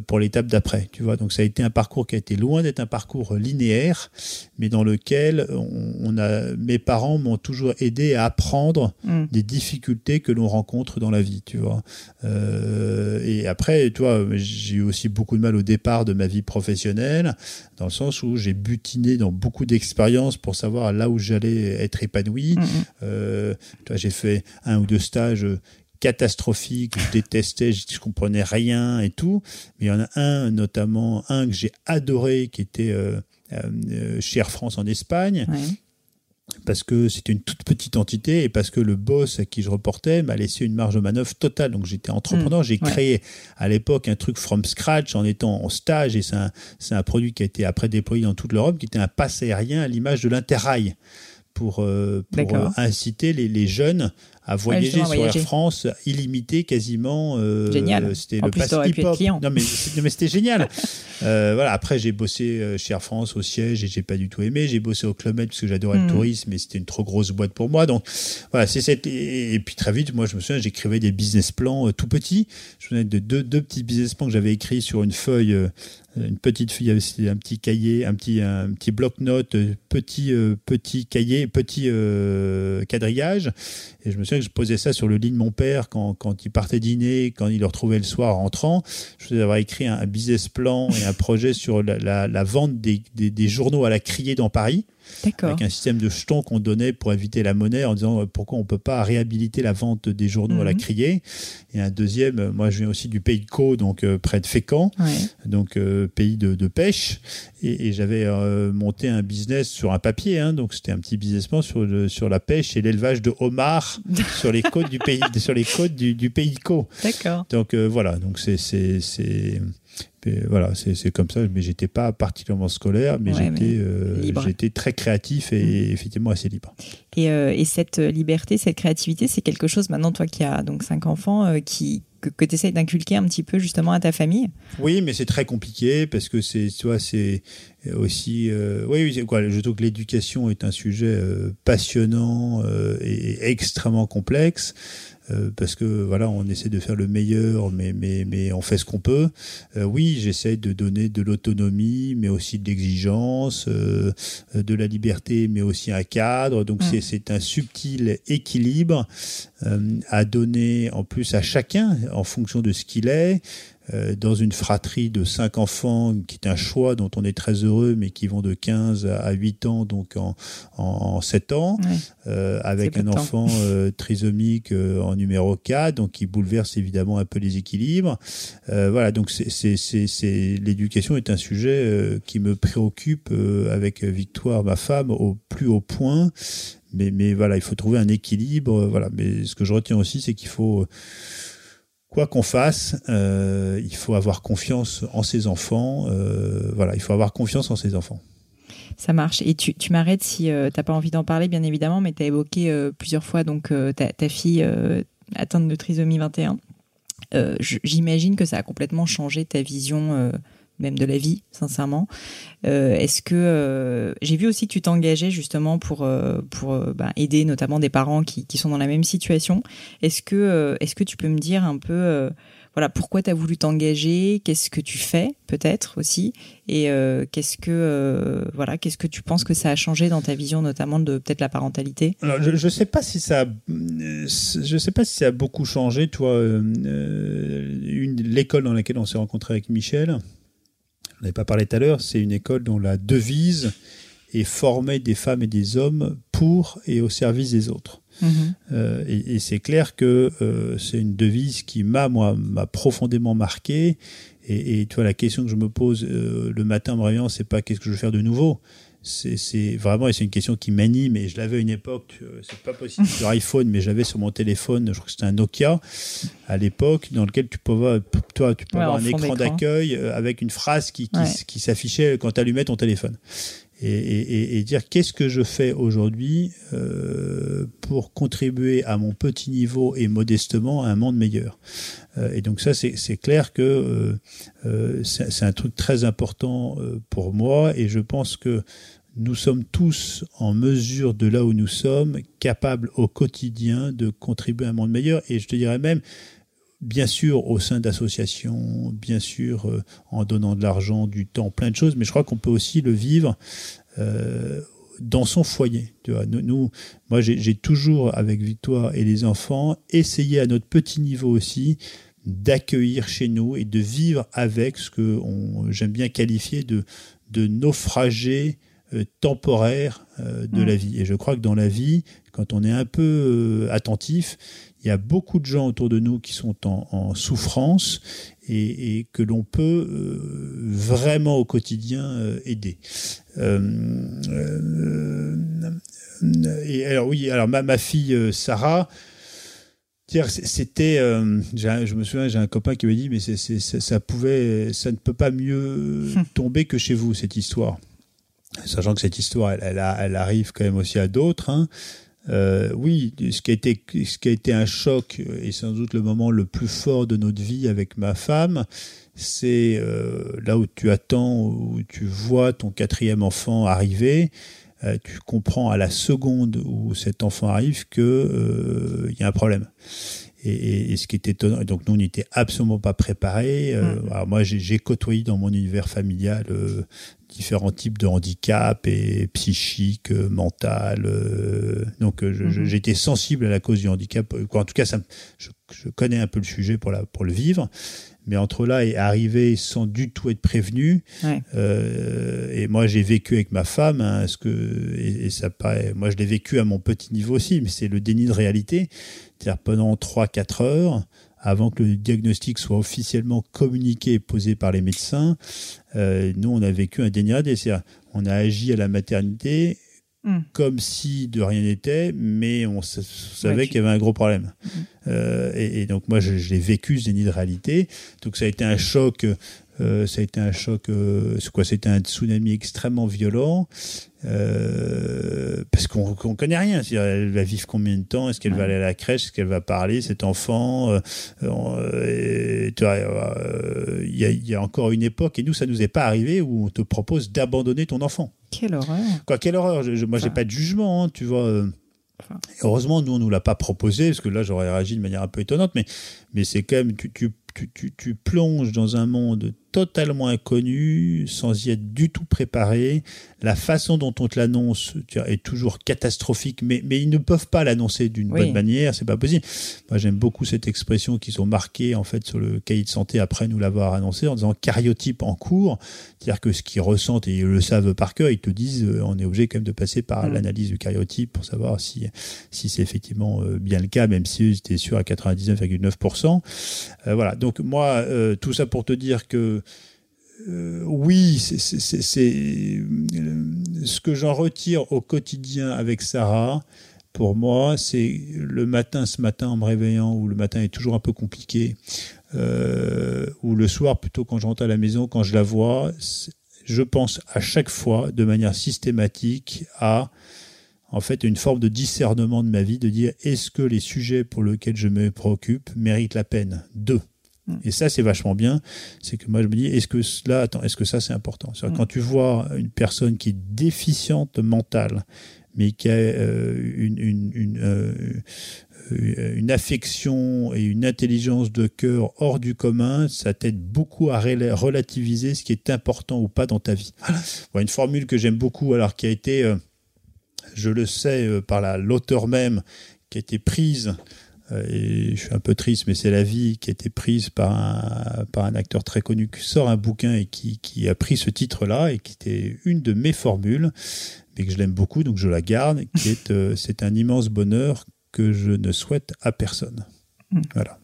pour l'étape d'après. Tu vois, donc ça a été un parcours qui a été loin d'être un parcours linéaire, mais dans lequel on, a, mes parents m'ont toujours aidé à apprendre mm. des difficultés que l'on rencontre dans la vie. Tu vois, euh, et après, tu vois, j'ai eu aussi beaucoup de mal au départ de ma vie professionnelle, dans le sens où j'ai butiné dans beaucoup d'expériences pour savoir là où j'allais être épanoui. Mm, mm. Euh, j'ai fait un ou deux stages catastrophique, je détestais, je, comprenais rien et tout. Mais il y en a un, notamment un que j'ai adoré, qui était euh, euh, chez Air France en Espagne. Parce que c'était une toute petite entité et parce que le boss à qui je reportais m'a laissé une marge de manœuvre totale. Donc j'étais entrepreneur, mmh. j'ai créé à l'époque un truc from scratch en étant en stage et c'est un, un, produit qui a été après déployé dans toute l'Europe qui était un pass aérien à l'image de l'Interrail pour, euh, pour inciter les, les, jeunes à voyager sur Air France illimité quasiment. Euh, génial. C'était le pass hip-hop. Non mais, mais c'était génial. euh, voilà. Après j'ai bossé euh, chez Air France au siège et j'ai pas du tout aimé. J'ai bossé au Club Med parce que j'adorais le hmm. tourisme, mais c'était une trop grosse boîte pour moi. Donc voilà, c'est cette. Et, puis très vite, moi je me souviens, j'écrivais des business plans euh, tout petits. Je me souviens de deux, deux petits business plans que j'avais écrits sur une feuille une petite fille avait un petit cahier, un petit un petit bloc-notes, petit petit cahier, petit euh, quadrillage. Et je me souviens que je posais ça sur le lit de mon père quand, quand il partait dîner, quand il le retrouvait le soir rentrant. Je faisais avoir écrit un, business plan et un projet sur la, vente des, des, journaux à la criée dans Paris. Avec un système de jetons qu'on donnait pour éviter la monnaie en disant euh, pourquoi on ne peut pas réhabiliter la vente des journaux à la mhm. criée. Et un deuxième, euh, moi je viens aussi du pays de Caux, donc euh, près de Fécamp, donc pays de, de, pêche. Et, et j'avais monté un business sur un papier, hein, donc c'était un petit business sur, le, sur la pêche et l'élevage de homards sur les côtes du pays, sur les côtes du, du pays de Caux. D'accord. Donc voilà, donc c'est voilà, c'est comme ça. Mais j'étais pas particulièrement scolaire, mais euh, j'étais très créatif et mm. effectivement assez libre. Et, euh, et, cette liberté, cette créativité, c'est quelque chose maintenant, toi qui as donc cinq enfants, euh, qui que, tu essayes d'inculquer un petit peu justement à ta famille? Oui, mais c'est très compliqué parce que c'est, tu vois, c'est aussi, oui, oui quoi, je trouve que l'éducation est un sujet passionnant et extrêmement complexe. Euh, parce que voilà, on essaie de faire le meilleur, mais mais mais on fait ce qu'on peut. Euh, oui, j'essaie de donner de l'autonomie, mais aussi de l'exigence, euh, de la liberté, mais aussi un cadre. Donc c'est mm. c'est un subtil équilibre à donner en plus à chacun en fonction de ce qu'il est. Euh, dans une fratrie de cinq enfants, qui est un choix dont on est très heureux, mais qui vont de 15 à 8 ans, donc en, en, 7 ans, euh, avec un enfant euh, trisomique euh, en numéro 4, donc qui bouleverse évidemment un peu les équilibres. voilà, donc c'est l'éducation est un sujet qui me préoccupe avec Victoire, ma femme, au plus haut point. Mais, mais voilà, il faut trouver un équilibre. Voilà, mais ce que je retiens aussi, c'est qu'il faut quoi qu'on fasse, euh, il faut avoir confiance en ses enfants. Euh, voilà, il faut avoir confiance en ses enfants. Ça marche. Et tu, tu m'arrêtes si euh, tu n'as pas envie d'en parler, bien évidemment, mais tu as évoqué plusieurs fois donc ta fille atteinte de trisomie 21. J'imagine que ça a complètement changé ta vision même de la vie, sincèrement. Euh, est-ce que euh, j'ai vu aussi que tu t'engageais justement pour euh, pour bah, aider notamment des parents qui, qui sont dans la même situation. Est-ce que est-ce que tu peux me dire un peu voilà, pourquoi tu as voulu t'engager, qu'est-ce que tu fais peut-être aussi, et qu'est-ce que voilà, qu'est-ce que tu penses que ça a changé dans ta vision, notamment de peut-être la parentalité? Je ne sais pas si ça, je sais pas si ça a beaucoup changé. Toi, l'école dans laquelle on s'est rencontré avec Michel, on n'avait pas parlé tout à l'heure, c'est une école dont la devise est former des femmes et des hommes pour et au service des autres. Mhm. Euh, et, c'est clair que euh, c'est une devise qui m'a moi m'a profondément marqué. Et, et, tu vois la question que je me pose euh, le matin en me réveillant, c'est pas qu'est-ce que je veux faire de nouveau? C'est vraiment et c'est une question qui m'anime et je l'avais à une époque. C'est pas possible sur iPhone, mais j'avais sur mon téléphone. Je crois que c'était un Nokia à l'époque dans lequel tu peux toi tu peux avoir un écran d'accueil avec une phrase qui qui, qui s'affichait quand tu allumais ton téléphone et, dire qu'est-ce que je fais aujourd'hui euh, pour contribuer à mon petit niveau et modestement à un monde meilleur? Euh, et donc ça, c'est clair que euh, c'est un truc très important pour moi et je pense que nous sommes tous en mesure de là où nous sommes capables au quotidien de contribuer à un monde meilleur et je te dirais même bien sûr au sein d'associations, bien sûr euh, en donnant de l'argent, du temps, plein de choses, mais je crois qu'on peut aussi le vivre euh, dans son foyer. Tu vois, nous, moi, j'ai toujours avec Victoire et les enfants essayé à notre petit niveau aussi d'accueillir chez nous et de vivre avec ce que j'aime bien qualifier de, de naufragés euh, temporaires de mmh. la vie. Et je crois que dans la vie, quand on est un peu attentif, il y a beaucoup de gens autour de nous qui sont en, souffrance et, que l'on peut euh, vraiment au quotidien euh, aider. Euh, et alors oui, alors ma, ma fille Sarah, c'était, je me souviens, j'ai un copain qui m'a dit, mais ça pouvait, ça ne peut pas mieux tomber que chez vous cette histoire sachant que cette histoire, elle, arrive quand même aussi à d'autres. Hein. Euh, oui, ce qui, a été, ce qui a été un choc et sans doute le moment le plus fort de notre vie avec ma femme, c'est euh, là où tu attends, où tu vois ton quatrième enfant arriver. Euh, tu comprends à la seconde où cet enfant arrive que il y a un problème. Et, et, ce qui est étonnant, donc nous on n'était absolument pas préparés. Mmh. alors moi j'ai côtoyé dans mon univers familial différents types de handicaps et psychiques, euh, mental. Euh, donc euh, mhm. j'étais sensible à la cause du handicap. En tout cas, ça, je, je, connais un peu le sujet pour, la, pour le vivre. Mais entre là et arriver sans du tout être prévenu, euh, et moi j'ai vécu avec ma femme, hein, ce que et, ça paraît, moi je l'ai vécu à mon petit niveau aussi, mais c'est le déni de réalité. C'est-à-dire pendant 3-4 heures, avant que le diagnostic soit officiellement communiqué et posé par les médecins, euh, nous, on a vécu un déniadé. On a agi à la maternité hmm. comme si de rien n'était, mais on, savait qu'il y avait un gros problème. Euh, et, donc moi, je, je l'ai vécu ce déni de réalité. Donc ça a été un choc euh, ça a été un choc, euh, c'est quoi? C'était un tsunami extrêmement violent euh, parce qu'on ne connaît rien. Elle va vivre combien de temps? Est-ce qu'elle va aller à la crèche? Est-ce qu'elle va parler Cet enfant il y a, y, a, encore une époque et nous, ça nous est pas arrivé où on te propose d'abandonner ton enfant. Quelle horreur Quoi, quelle horreur je, Moi, j'ai pas de jugement, hein, tu vois. Heureusement, nous, on nous l'a pas proposé, parce que là, j'aurais réagi de manière un peu étonnante, mais, mais c'est quand même, tu, tu, tu, tu, plonges dans un monde totalement inconnu, sans y être du tout préparé. La façon dont on te l'annonce est toujours catastrophique, mais, mais ils ne peuvent pas l'annoncer d'une bonne manière, c'est pas possible. Moi, j'aime beaucoup cette expression qu'ils ont marquée en fait sur le cahier de santé après nous l'avoir annoncé en disant cariotype en cours, c'est-à-dire que ce qu'ils ressentent et ils le savent par cœur, ils te disent euh, on est obligé quand même de passer par mm. l'analyse du cariotype pour savoir si si c'est effectivement euh, bien le cas, même si c'était sûr à 99,9%. Euh, voilà. Donc moi, tout ça pour te dire que euh, oui, c'est ce que j'en retire au quotidien avec Sarah. Pour moi, c'est le matin, ce matin, en me réveillant, où le matin est toujours un peu compliqué, euh, ou le soir, plutôt quand je rentre à la maison, quand je la vois, je pense à chaque fois, de manière systématique, à en fait une forme de discernement de ma vie, de dire est-ce que les sujets pour lesquels je me préoccupe méritent la peine? Deux. Et ça, c'est vachement bien. C'est que moi, je me dis, est-ce que cela, attends, est-ce que ça, c'est important? Quand tu vois une personne qui est déficiente mentale, mais qui a une, une, une, une, affection et une intelligence de cœur hors du commun, ça t'aide beaucoup à relativiser ce qui est important ou pas dans ta vie. Voilà. Une formule que j'aime beaucoup, alors qui a été, je le sais, par l'auteur même, qui a été prise euh, et je suis un peu triste, mais c'est la vie qui a été prise par un, par un acteur très connu qui sort un bouquin et qui, qui a pris ce titre-là et qui était une de mes formules, mais que je l'aime beaucoup, donc je la garde, qui est euh, c'est un immense bonheur que je ne souhaite à personne. Mm. Voilà.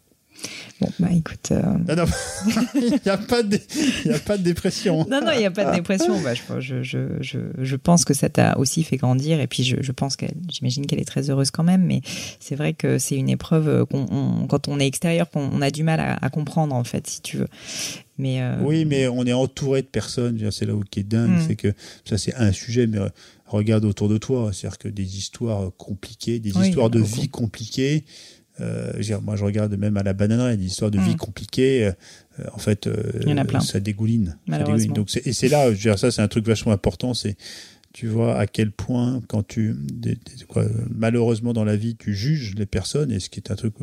Bon, bah écoute. Euh, non, non, il n'y a, pas de, a pas de dépression. Non, non, il n'y a pas de dépression. Bah, je, je, je, je, pense que ça t'a aussi fait grandir. Et puis, je, je pense qu'elle, j'imagine qu'elle est très heureuse quand même. Mais c'est vrai que c'est une épreuve qu'on, quand on est extérieur, qu'on a du mal à, comprendre, en fait, si tu veux. Mais euh, Oui, mais on est entouré de personnes. C'est là où qui est dingue. Hmm. C'est que ça, c'est un sujet, mais regarde autour de toi. C'est-à-dire que des histoires compliquées, des histoires de vie compliquées. Euh, moi, je regarde même à la bananerie, des histoires de vie mm. compliquées. Euh, en fait, euh, ça dégouline. Donc, et c'est là, je ça, c'est un truc vachement important. C'est, tu vois, à quel point, quand tu, malheureusement dans la vie, tu juges les personnes, et ce qui est un truc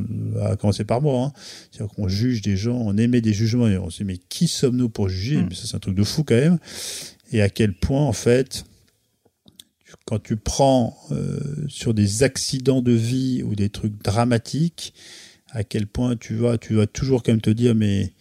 à commencer par moi, hein, c'est-à-dire qu'on juge des gens, on émet des jugements, et on se dit, mais qui sommes-nous pour juger? Mm. Mais ça, c'est un truc de fou quand même. Et à quel point, en fait, quand tu prends euh, sur des accidents de vie ou des trucs dramatiques, à quel point tu vas, tu vas toujours quand même te dire, mais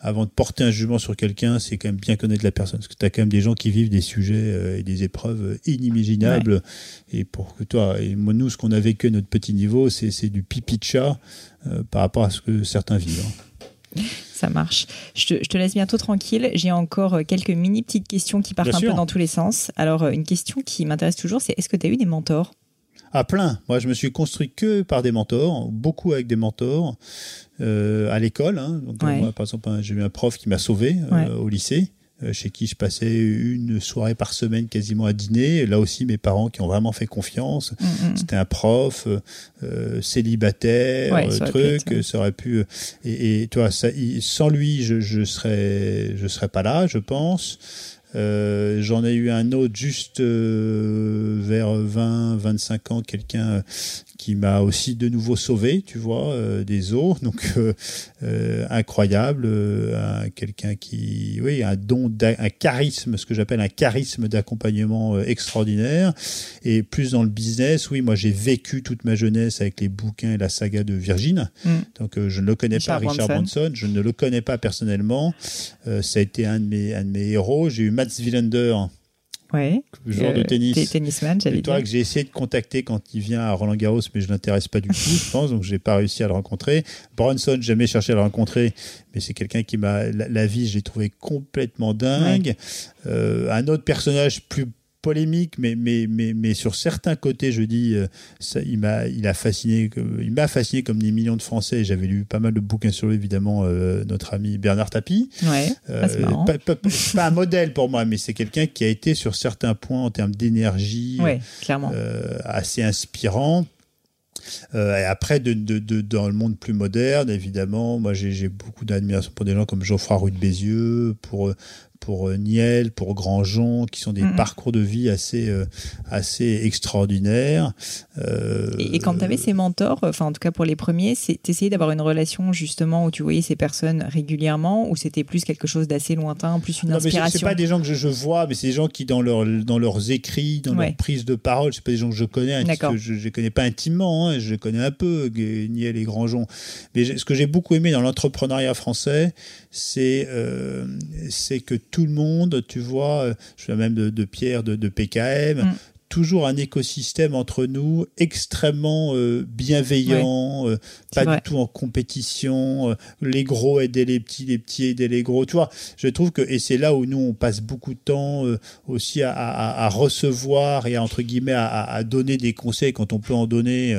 avant de porter un jugement sur quelqu'un, c'est quand même bien connaître la personne. Parce que tu as quand même des gens qui vivent des sujets euh, et des épreuves inimaginables. Et pour que toi, et moi, nous, ce qu'on a vécu à notre petit niveau, c'est du pipi de chat euh, par rapport à ce que certains vivent. Hein. Ça marche. Je te, laisse bientôt tranquille. J'ai encore euh, quelques mini petites questions qui partent un peu dans tous les sens. Alors, euh, une question qui m'intéresse toujours, c'est est-ce que tu as eu des mentors? Ah, plein. Moi, je me suis construit que par des mentors, beaucoup avec des mentors euh, à l'école. Hein. moi, par exemple, j'ai eu un prof qui m'a sauvé au lycée. Euh, chez qui je passais une soirée par semaine quasiment à dîner. Là aussi, mes parents qui ont vraiment fait confiance. Mm, mm. C'était un prof euh, euh célibataire, ouais, truc, ça aurait pu. Et, et toi, ça, sans lui, je, je serais, je serais pas là, je pense. Euh, J'en ai eu un autre juste euh, vers 20, 25 ans, quelqu'un qui m'a aussi de nouveau sauvé, tu vois, euh, des eaux. Donc euh, euh, incroyable, quelqu'un qui, oui, un don, un charisme, ce que j'appelle un charisme d'accompagnement extraordinaire. Et plus dans le business, oui, moi j'ai vécu toute ma jeunesse avec les bouquins et la saga de Virgin. Mm. Donc je ne le connais pas, Richard Branson. Je ne le connais pas personnellement. ça a été un de mes, un de mes héros. J'ai eu Mats Wilander Ouais. Joueur de tennis. Tennisman, j'allais dire. que j'ai essayé de contacter quand il vient à Roland Garros, mais je l'intéresse pas du tout, je pense, donc j'ai pas réussi à le rencontrer. Bronson, jamais cherché à le rencontrer, mais c'est quelqu'un qui m'a, la, vie, j'ai trouvé complètement dingue. Euh, un autre personnage plus polémique, mais, mais, mais, mais sur certains côtés, je dis, euh, ça, il m'a, il a fasciné, il m'a fasciné comme des millions de Français. J'avais lu pas mal de bouquins sur lui, évidemment, euh, notre ami Bernard Tapie. Ouais, euh, pas, pas, un modèle pour moi, mais c'est quelqu'un qui a été sur certains points en termes d'énergie, ouais, clairement. assez inspirant. et après, de, de, de, dans le monde plus moderne, évidemment, moi j'ai beaucoup d'admiration pour des gens comme Geoffroy Roux de Bézieux, pour pour euh, Niel, pour Grandjean, qui sont des parcours de vie assez, euh, assez extraordinaires. Euh, et, quand tu avais ces mentors, enfin en tout cas pour les premiers, t'essayais d'avoir une relation justement où tu voyais ces personnes régulièrement, ou c'était plus quelque chose d'assez lointain, plus une non, inspiration C'est pas des gens que je, vois, mais c'est des gens qui dans, leur, dans leurs écrits, dans leur prise de parole, c'est pas des gens que je connais, hein, que je ne connais pas intimement, hein, je connais un peu Niel et Grandjean. Mais ce que j'ai beaucoup aimé dans l'entrepreneuriat français, c'est c'est que tout le monde, tu vois, euh, je suis même de, Pierre de, PKM, mm. Toujours un écosystème entre nous extrêmement euh, bienveillant, euh, pas du tout en compétition, les gros aider les petits, les petits aider les gros. Tu vois, je trouve que, et c'est là où nous, on passe beaucoup de temps aussi à, recevoir et à, entre guillemets, à, donner des conseils quand on peut en donner.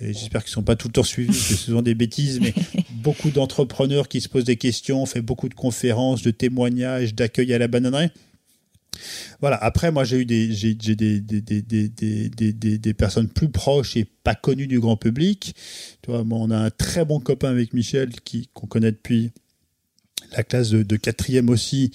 J'espère qu'ils ne sont pas tout le temps suivis, parce que ce sont des bêtises, mais beaucoup d'entrepreneurs qui se posent des questions, on fait beaucoup de conférences, de témoignages, d'accueil à la bananerie. Voilà. Après, moi, j'ai eu des, j'ai, des, des, des, des, personnes plus proches et pas connues du grand public. Tu vois, on a un très bon copain avec Michel qui, qu'on connaît depuis la classe de, quatrième aussi,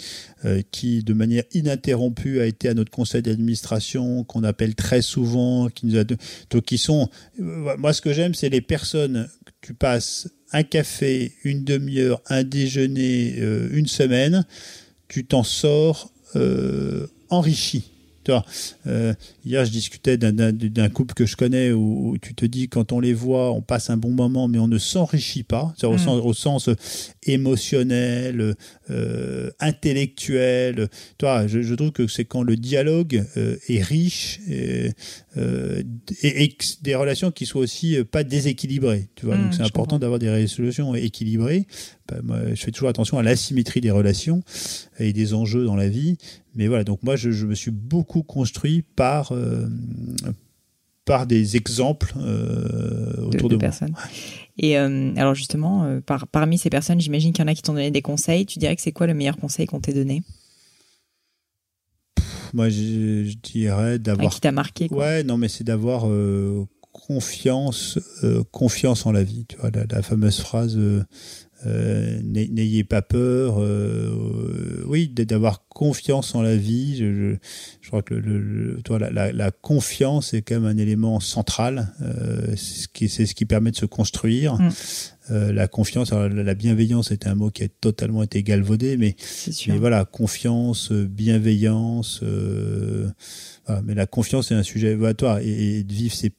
euh, qui de manière ininterrompue a été à notre conseil d'administration, qu'on appelle très souvent, qui nous a, donc qui sont, euh, moi ce que j'aime, c'est les personnes que tu passes un café, une demi-heure, un déjeuner, euh, une semaine, tu t'en sors enrichi. Euh, hier, je discutais d'un couple que je connais où, tu te dis, quand on les voit, on passe un bon moment, mais on ne s'enrichit pas, au, mm. sens, au, sens, émotionnel, euh, intellectuel. Toi, je, trouve que c'est quand le dialogue euh, est riche et, et, des relations qui soient aussi pas déséquilibrées. Tu vois, mm, donc c'est important d'avoir des résolutions équilibrées. Moi, je fais toujours attention à l'asymétrie des relations et des enjeux dans la vie. Mais voilà, donc moi, je, me suis beaucoup construit par, euh, par des exemples euh, autour de, de, personnes. Et euh, alors justement, par, parmi ces personnes, j'imagine qu'il y en a qui t'ont donné des conseils. Tu dirais que c'est quoi le meilleur conseil qu'on t'ait donné? Moi, je, dirais d'avoir. qui t'a marqué quoi. Ouais, non, mais c'est d'avoir confiance, confiance en la vie. Tu vois, la fameuse phrase euh, n'ayez pas peur, euh, oui, d'avoir confiance en la vie. Je, je, crois que le, toi, la, la, confiance est quand même un élément central. Euh, c'est ce qui, c'est ce qui permet de se construire. Mm. Euh, la confiance, la bienveillance est un mot qui a totalement été galvaudé, mais, mais voilà, confiance, bienveillance. Voilà, mais la confiance est un sujet évaluatoire et, et de vivre ses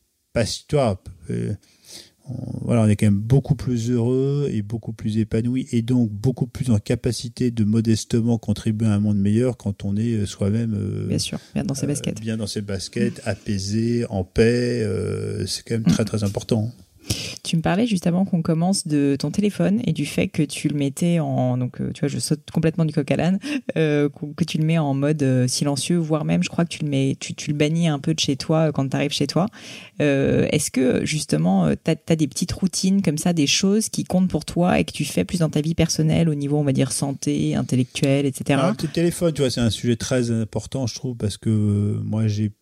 voilà, on est quand même beaucoup plus heureux et beaucoup plus épanoui et donc beaucoup plus en capacité de modestement contribuer à un monde meilleur quand on est euh, soi-même euh, bien sûr bien dans ses euh, baskets. bien dans ses baskets apaisé en paix c'est quand même très très important tu me parlais justement qu'on commence de ton téléphone et du fait que tu le mettais en donc euh, tu vois je saute complètement du coq à l'âne euh, que tu le mets en mode euh, silencieux voire même je crois que tu le mets tu, tu le bannis un peu de chez toi quand tu arrives chez toi. Est-ce que justement tu as, des petites routines comme ça des choses qui comptent pour toi et que tu fais plus dans ta vie personnelle au niveau on va dire santé, intellectuelle, etc. le téléphone tu vois c'est un sujet très important je trouve parce que moi j'ai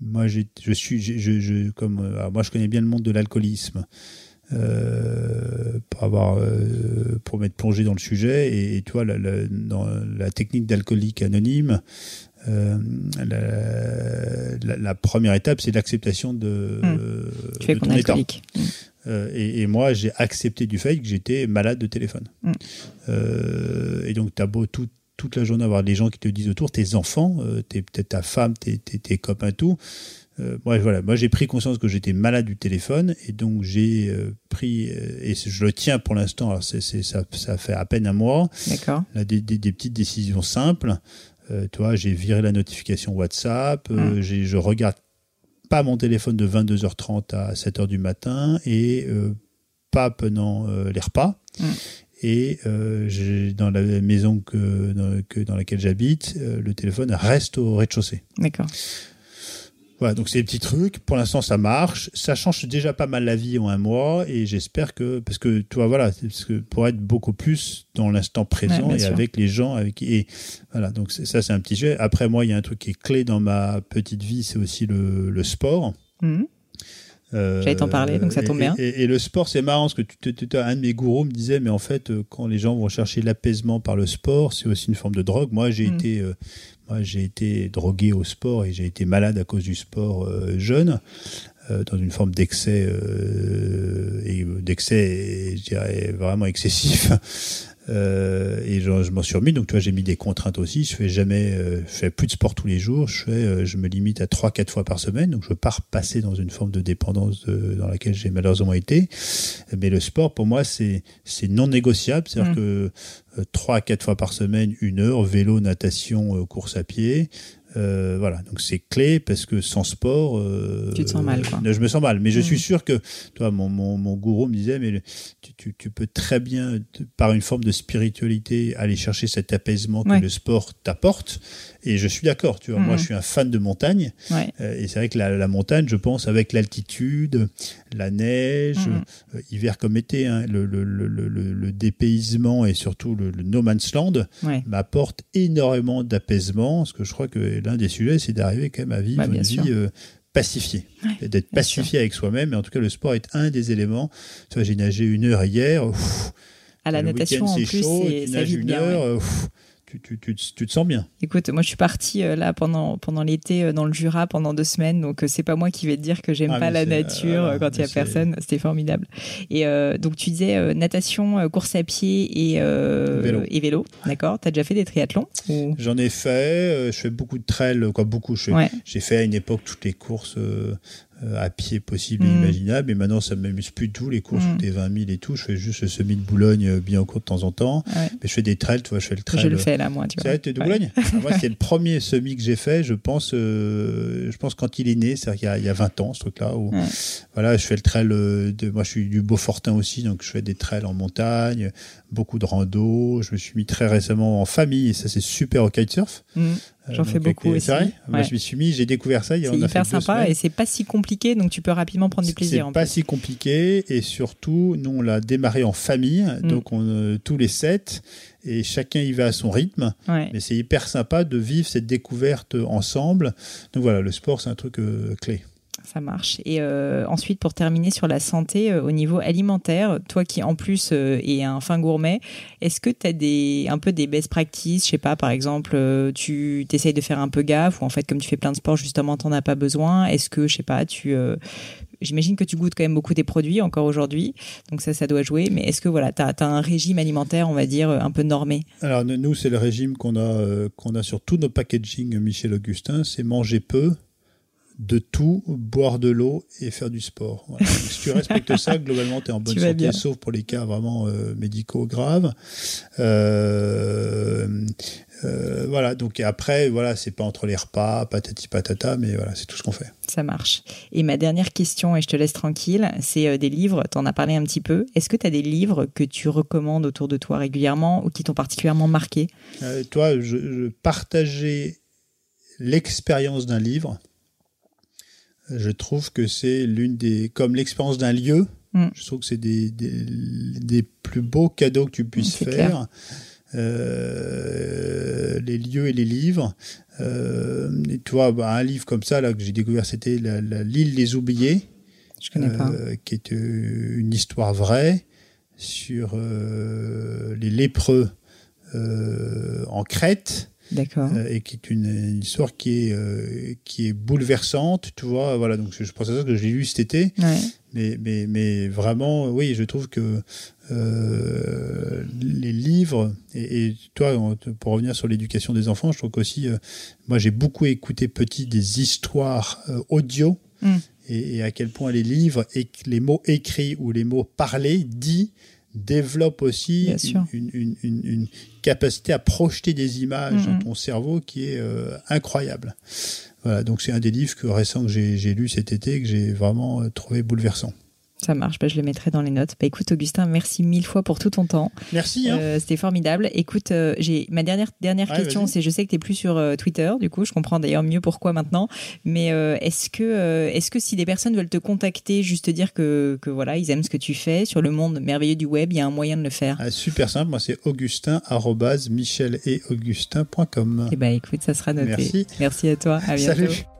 moi, je suis, je, je, comme, euh, moi, je connais bien le monde de l'alcoolisme. Euh, pour avoir euh, pour m'être plongé dans le sujet et, et tu vois la, la, dans la technique d'alcoolique anonyme euh, la, la, première étape c'est l'acceptation de, mmh. de ton état mmh. et, et, moi j'ai accepté du fait que j'étais malade de téléphone mmh. et donc t'as beau tout toute la journée avoir des gens qui te disent autour, tes enfants, euh, peut-être ta femme, tes, tes, tes copains, tout. Euh, voilà, moi j'ai pris conscience que j'étais malade du téléphone et donc j'ai euh, pris et je le tiens pour l'instant. Alors c'est, ça, ça fait à peine un mois. D'accord. Des, des, des, petites décisions simples. tu vois, j'ai viré la notification WhatsApp. J'ai, je regarde pas mon téléphone de 22h30 à 7h du matin et pas pendant les repas. Hum. Et euh, dans la maison que dans, que dans laquelle j'habite, euh, le téléphone reste au rez-de-chaussée. D'accord. Voilà, donc c'est des petits trucs. Pour l'instant, ça marche. Ça change déjà pas mal la vie en un mois, et j'espère que parce que toi, voilà, parce que pour être beaucoup plus dans l'instant présent et avec les gens, avec et voilà. Donc ça, c'est un petit jeu. Après, moi, il y a un truc qui est clé dans ma petite vie, c'est aussi le, le sport. Mmh. Euh, J'allais t'en parler, donc ça tombe bien. Et, le sport, c'est marrant, parce que tu, tu, un de mes gourous me disait, mais en fait, euh, quand les gens vont chercher l'apaisement par le sport, c'est aussi une forme de drogue. Moi, j'ai mm. été, euh, moi, j'ai été drogué au sport et j'ai été malade à cause du sport jeune, dans une forme d'excès, et d'excès, je dirais, vraiment excessif. Euh, et je, je m'en suis remis. Donc, tu vois, j'ai mis des contraintes aussi. Je fais jamais, euh, je fais plus de sport tous les jours. Je fais, euh, je me limite à trois, quatre fois par semaine. Donc, je pars passer dans une forme de dépendance de, dans laquelle j'ai malheureusement été. Mais le sport, pour moi, c'est, c'est non négociable. C'est-à-dire mmh. que trois à quatre fois par semaine, une heure, vélo, natation, course à pied. Euh, voilà, donc c'est clé parce que sans sport, euh, tu te sens mal. Quoi. Je me sens mal, mais je suis mm. sûr que, toi, mon, mon, mon gourou me disait, mais tu, tu, tu, peux très bien, par une forme de spiritualité, aller chercher cet apaisement que le sport t'apporte. Et je suis d'accord, tu vois, moi mm. je suis un fan de montagne. Euh, et c'est vrai que la, la, montagne, je pense, avec l'altitude, la neige, mm. euh, hiver comme été, hein, le, le, le, le, dépaysement et surtout le, no man's land m'apporte énormément d'apaisement. Parce que je crois que l'un des sujets, c'est d'arriver quand même à vivre une vie euh, pacifiée, d'être pacifié avec soi-même. Mais en tout cas, le sport est un des éléments. Tu vois, j'ai nagé une heure hier. à la natation en plus, chaud, tu ça nages une bien. heure, ouais. Euh, tu, tu, tu, tu te sens bien. Écoute, moi je suis partie euh, là pendant pendant l'été euh, dans le Jura pendant deux semaines, donc euh, c'est pas moi qui vais te dire que j'aime Ah, pas la c'est- nature euh, quand il y a personne. C'était formidable. Et euh, donc tu disais euh, natation, euh, course à pied et euh, Vélo. et vélo. D'accord. T'as déjà fait des triathlons ou... J'en ai fait, euh, je fais beaucoup de trail, quoi, beaucoup. Ouais. J'ai fait à une époque toutes les courses euh, euh, à pied possibles et Mm. imaginables, mais maintenant ça m'amuse plus du tout, les courses Mm. où t'es 20 000 et tout. Je fais juste le semi de Boulogne euh, bien au cours de temps en temps, Ouais. mais je fais des trails, tu vois, je fais le trail. Je le euh, fais là moi, tu C'est vois. t'es de Ouais. Boulogne Ah, Moi, c'est le premier semi que j'ai fait, je pense, euh, je pense quand il est né, c'est-à-dire il y, a 20 ans, ce truc-là. Où, Ouais. Voilà, je fais le trail euh, de, moi, je suis du Beaufortin aussi, donc je fais des trails en montagne, beaucoup de rando. Je me suis mis très récemment en famille, et ça, c'est super au kitesurf. Mm. Euh, J'en fais beaucoup aussi. C'est vrai Moi, je m'y suis mis, j'ai découvert ça. C'est hyper sympa et c'est pas si compliqué, donc tu peux rapidement prendre du plaisir. C'est pas plus. si compliqué et surtout, nous on l'a démarré en famille, Mm. donc on, euh, tous les sept et chacun y va à son rythme. Ouais. Mais c'est hyper sympa de vivre cette découverte ensemble. Donc voilà, le sport c'est un truc euh, clé. Ça marche. Et euh, ensuite, pour terminer sur la santé, euh, au niveau alimentaire, toi qui en plus euh, es un fin gourmet, est-ce que tu as des, un peu des best practices? Je sais pas, par exemple, euh, tu t'essayes de faire un peu gaffe ou en fait, comme tu fais plein de sports, justement, t'en as pas besoin. Est-ce que, je sais pas, tu. J'imagine que tu goûtes quand même beaucoup tes produits encore aujourd'hui, donc ça, ça doit jouer. Mais est-ce que voilà, tu as, un régime alimentaire, on va dire, un peu normé? Alors nous- c'est le régime qu'on a qu'on a sur tous nos packaging Michel Augustin, c'est manger peu de tout, boire de l'eau et faire du sport. Voilà. Donc, si tu respectes ça, globalement, tu es en bonne santé, bien. sauf pour les cas vraiment euh, médicaux graves. Euh, euh, voilà, donc et après, voilà, c'est pas entre les repas, patati patata, mais voilà, c'est tout ce qu'on fait. Ça marche. Et ma dernière question, et je te laisse tranquille, c'est des livres, tu en as parlé un petit peu. Est-ce que tu as des livres que tu recommandes autour de toi régulièrement ou qui t'ont particulièrement marqué? Toi, je, je partageais l'expérience d'un livre. Je trouve que c'est l'une des, comme l'expérience d'un lieu. Mm. Je trouve que c'est des, des, des plus beaux cadeaux que tu puisses faire. Euh, les lieux et les livres. Euh, et toi, bah, un livre comme ça là que j'ai découvert, c'était l'île des oubliés, Je connais pas. euh, qui est une histoire vraie sur les lépreux en Crète D'accord. euh, et qui est une, une histoire qui est euh, qui est bouleversante, tu vois. Voilà, donc je, pense à ça que j'ai lu cet été, Ouais. mais mais mais vraiment, oui, je trouve que euh, les livres et, et toi, pour revenir sur l'éducation des enfants, je trouve qu'aussi, euh, moi, j'ai beaucoup écouté petit des histoires euh, audio. Mm. Et, et à quel point les livres et les mots écrits ou les mots parlés, dits, développent aussi une, une, une, une capacité à projeter des images Mhm. dans ton cerveau qui est euh, incroyable. Voilà, donc c'est un des livres que récent que j'ai lu cet été et que j'ai vraiment euh, trouvé bouleversant. Ça marche, bah, je le mettrai dans les notes. Bah, écoute, Augustin, merci mille fois pour tout ton temps. Merci. Hein. Euh, C'était formidable. Écoute, euh, j'ai ma dernière dernière Ouais, question, c'est je sais que tu es plus sur euh, Twitter, du coup, je comprends d'ailleurs mieux pourquoi maintenant. Mais est-ce que est-ce que si des personnes veulent te contacter, juste te dire que que voilà, ils aiment ce que tu fais sur le monde merveilleux du web, il y a un moyen de le faire? Ah, super simple, moi c'est augustin arrobase michel et augustin.com. Eh ben écoute, ça sera noté. Merci. Merci à toi. À bientôt. Salut.